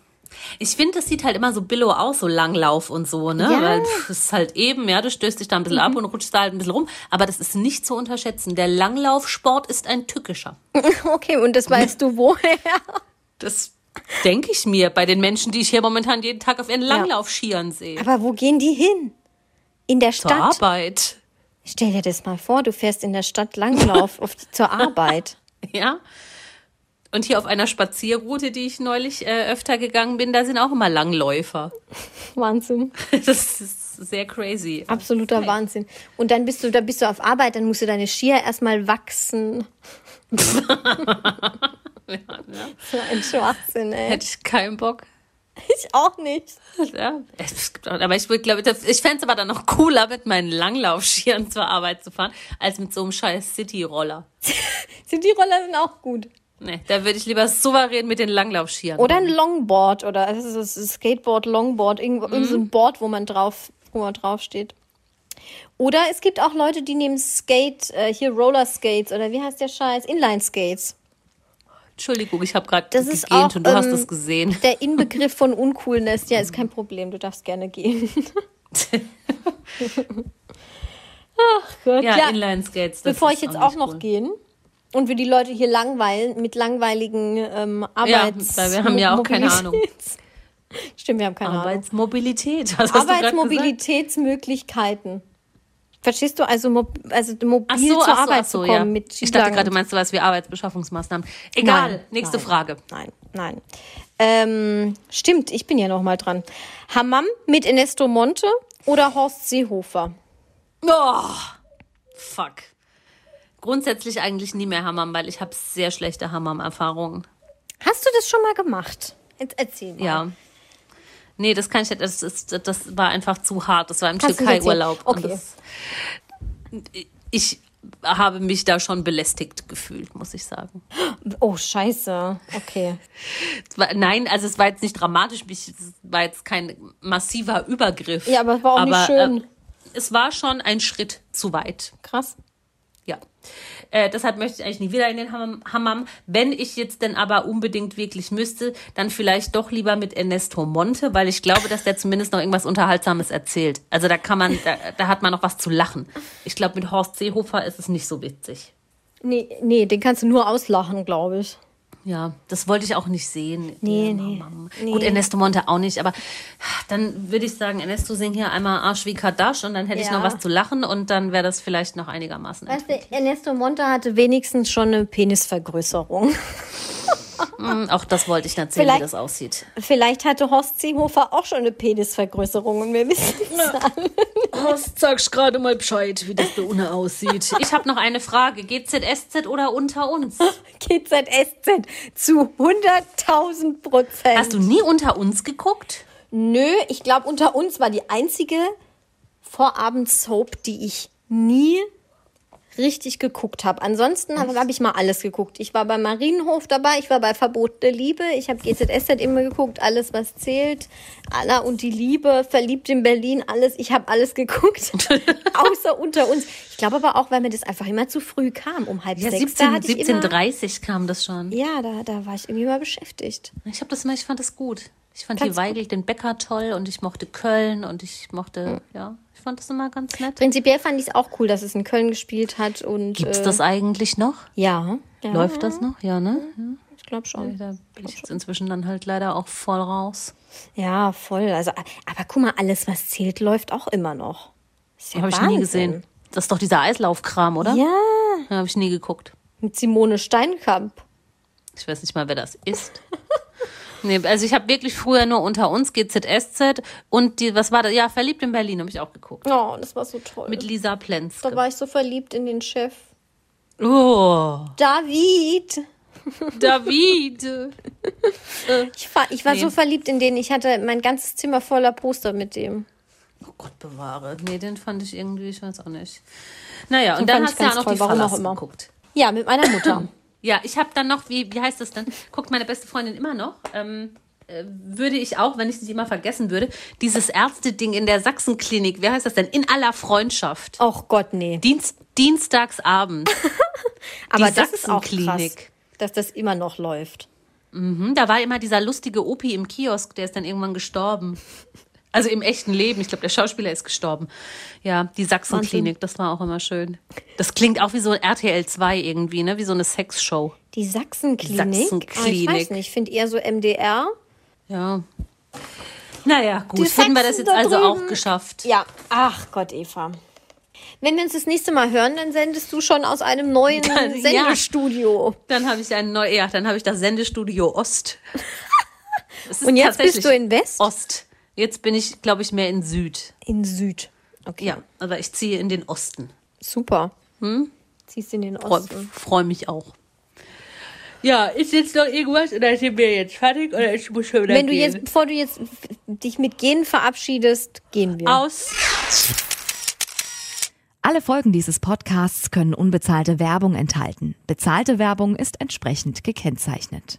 Ich finde, das sieht halt immer so billow aus, so Langlauf und so, ne? Ja. Mhm. Weil es ist halt eben, ja, du stößt dich da ein bisschen ab und rutschst da halt ein bisschen rum. Aber das ist nicht zu unterschätzen. Der Langlaufsport ist ein tückischer. Okay, und das weißt du woher? Das denke ich mir bei den Menschen, die ich hier momentan jeden Tag auf ihren Langlaufskiern sehe. Aber wo gehen die hin? In der Zur Stadt? Arbeit. Stell dir das mal vor, du fährst in der Stadt Langlauf auf, zur Arbeit. Ja. Und hier auf einer Spazierroute, die ich neulich äh, öfter gegangen bin, da sind auch immer Langläufer. Wahnsinn. Das ist sehr crazy. Absoluter Wahnsinn. Und dann bist du, da bist du auf Arbeit, dann musst du deine Skier erstmal wachsen. So ein Schwachsinn, ey. Hätte ich keinen Bock. Ich auch nicht. Ja, aber ich würde, glaube ich, ich fände es aber dann noch cooler, mit meinen Langlaufskiern zur Arbeit zu fahren, als mit so einem scheiß City-Roller. City-Roller sind auch gut. Nee, da würde ich lieber souverän mit den Langlaufskiern. Oder ein Longboard oder also es ist Skateboard, Longboard, irgendwo, irgend so ein Board, wo man drauf, wo man drauf steht. Oder es gibt auch Leute, die nehmen Skate, äh, hier Roller Skates oder wie heißt der Scheiß? Inline Skates. Entschuldigung, ich habe gerade Das gegähnt auch und du hast ähm, es gesehen. Der Inbegriff von Uncoolness. Ja, ist kein Problem. Du darfst gerne gehen. Ach Gott. Ja, Ja, Inline-Skates. das bevor ich jetzt auch noch cool. gehen und wir die Leute hier langweilen mit langweiligen ähm, Ja, Arbeits weil wir haben ja auch keine Ahnung. Stimmt, wir haben keine Ahnung. Arbeitsmobilität. Was gesagt? Arbeitsmobilitätsmöglichkeiten. Verstehst du? Also, mo also mobil Ach so, zur ach Arbeit so, zu kommen ja. mit Ich dachte gerade, du meinst sowas wie Arbeitsbeschaffungsmaßnahmen. Egal, Nein, nächste nein, Frage. Nein, nein. Ähm, stimmt, ich bin ja noch mal dran. Hammam mit Ernesto Monte oder Horst Seehofer? Oh, fuck. Grundsätzlich eigentlich nie mehr Hammam, weil ich habe sehr schlechte Hammam-Erfahrungen. Hast du das schon mal gemacht? Jetzt erzähl mal. Ja. Nee, das kann ich nicht. Das, ist, das war einfach zu hart. Das war im Türkei-Urlaub. Okay. Das, ich habe mich da schon belästigt gefühlt, muss ich sagen. Oh, scheiße. Okay. War, nein, also es war jetzt nicht dramatisch, es war jetzt kein massiver Übergriff. Ja, aber es war auch nicht schön. Äh, es war schon ein Schritt zu weit. Krass. Ja. Äh, deshalb möchte ich eigentlich nie wieder in den Hammam. Wenn ich jetzt denn aber unbedingt wirklich müsste, dann vielleicht doch lieber mit Ernesto Monte, weil ich glaube, dass der zumindest noch irgendwas Unterhaltsames erzählt. Also da kann man, da, da hat man noch was zu lachen. Ich glaube, mit Horst Seehofer ist es nicht so witzig. Nee, nee, den kannst du nur auslachen, glaube ich. Ja, das wollte ich auch nicht sehen. Nee, nee, nee. Gut, Ernesto Monte auch nicht, aber dann würde ich sagen, Ernesto sing hier einmal Arsch wie Kadasch und dann hätte ich Ja. noch was zu lachen und dann wäre das vielleicht noch einigermaßen. Weißt du, Ernesto Monte hatte wenigstens schon eine Penisvergrößerung. Hm, Auch das wollte ich nicht sehen, wie Vielleicht- das aussieht. Vielleicht hatte Horst Seehofer auch schon eine Penisvergrößerung und wir wissen es Horst, sagst gerade mal Bescheid, wie das da unten aussieht. Ich habe noch eine Frage. GZSZ oder unter uns? GZSZ zu 100.000 Prozent. Hast du nie unter uns geguckt? Nö, ich glaube, unter uns war die einzige Vorabendsoap, die ich nie richtig geguckt habe. Ansonsten habe hab ich mal alles geguckt. Ich war bei Marienhof dabei, ich war bei Verbotene Liebe, ich habe GZSZ immer geguckt, alles was zählt, Anna und die Liebe, verliebt in Berlin, alles, ich habe alles geguckt, außer unter uns. Ich glaube aber auch, weil mir das einfach immer zu früh kam, um halb Ja, sechs. Da 17, hatte ich immer, 17.30 kam das schon. ja, da, da war ich irgendwie mal beschäftigt. Ich habe das immer, ich fand das gut. Ich fand Ganz die Weigel, den Bäcker toll und ich mochte Köln und ich mochte, ja, ich fand das immer ganz nett. Prinzipiell fand ich es auch cool, dass es in Köln gespielt hat und Gibt's äh, das eigentlich noch? ja, ja, Läuft das noch? Ja, ne? Ja. Ich glaube schon. Da bin ich jetzt inzwischen dann halt leider auch voll raus. Ja, voll. Also, aber guck mal, alles, was zählt, läuft auch immer noch. Ist ja Habe ich nie gesehen. Das ist doch dieser Eislaufkram, oder? Ja, Ja, habe ich nie geguckt. mit Simone Steinkamp. Ich weiß nicht mal, wer das ist. nee, also ich habe wirklich früher nur unter uns GZSZ und die, was war das? Ja, verliebt in Berlin habe ich auch geguckt. Oh, das war so toll. Mit Lisa da Plenske. war ich so verliebt in den Chef. Oh, David! David. Ich war, ich war Nee. so verliebt in den. Ich hatte mein ganzes Zimmer voller Poster mit dem. Oh Gott bewahre. Nee, den fand ich irgendwie, ich weiß auch nicht. Naja, und Den dann fand hast ich du ja noch toll, die Verlassen immer. geguckt. Ja, mit meiner Mutter. Ja, ich habe dann noch, wie, wie heißt das denn? Guckt meine beste Freundin immer noch. Ähm, äh, würde ich auch, wenn ich es nicht immer vergessen würde, dieses Ärzte-Ding in der Sachsenklinik, wie heißt das denn? In aller Freundschaft. Och Gott, nee. Dienst, Dienstagsabend. Aber das ist auch krass, Sachsenklinik. dass das immer noch läuft. Mhm, da war immer dieser lustige Opi im Kiosk, der ist dann irgendwann gestorben. Also im echten Leben. Ich glaube, der Schauspieler ist gestorben. Ja, die Sachsenklinik, das war auch immer schön. Das klingt auch wie so RTL 2 irgendwie, ne? Wie so eine Sexshow. Die Sachsenklinik? Sachsenklinik. Ah, ich weiß nicht, ich finde eher so MDR. Ja. Naja, gut. Die Hätten wir das jetzt da also drüben. auch geschafft. Ja, ach Gott, Eva. Wenn wir uns das nächste Mal hören, dann sendest du schon aus einem neuen Dann- ja. Sendestudio. Dann habe ich ein neu, ja, dann habe ich das Sendestudio Ost. Und jetzt bist du in West? Ost. Jetzt bin ich, glaube ich, mehr in Süd. In Süd. Okay. Ja, aber ich ziehe in den Osten. Super. Ziehst in den Freue Osten. freu mich auch. Ja, ist jetzt noch irgendwas oder sind wir jetzt fertig oder ich muss schon wieder Wenn du gehen? jetzt, bevor du jetzt dich mit Gehen verabschiedest, gehen wir. aus. Alle Folgen dieses Podcasts können unbezahlte Werbung enthalten. Bezahlte Werbung ist entsprechend gekennzeichnet.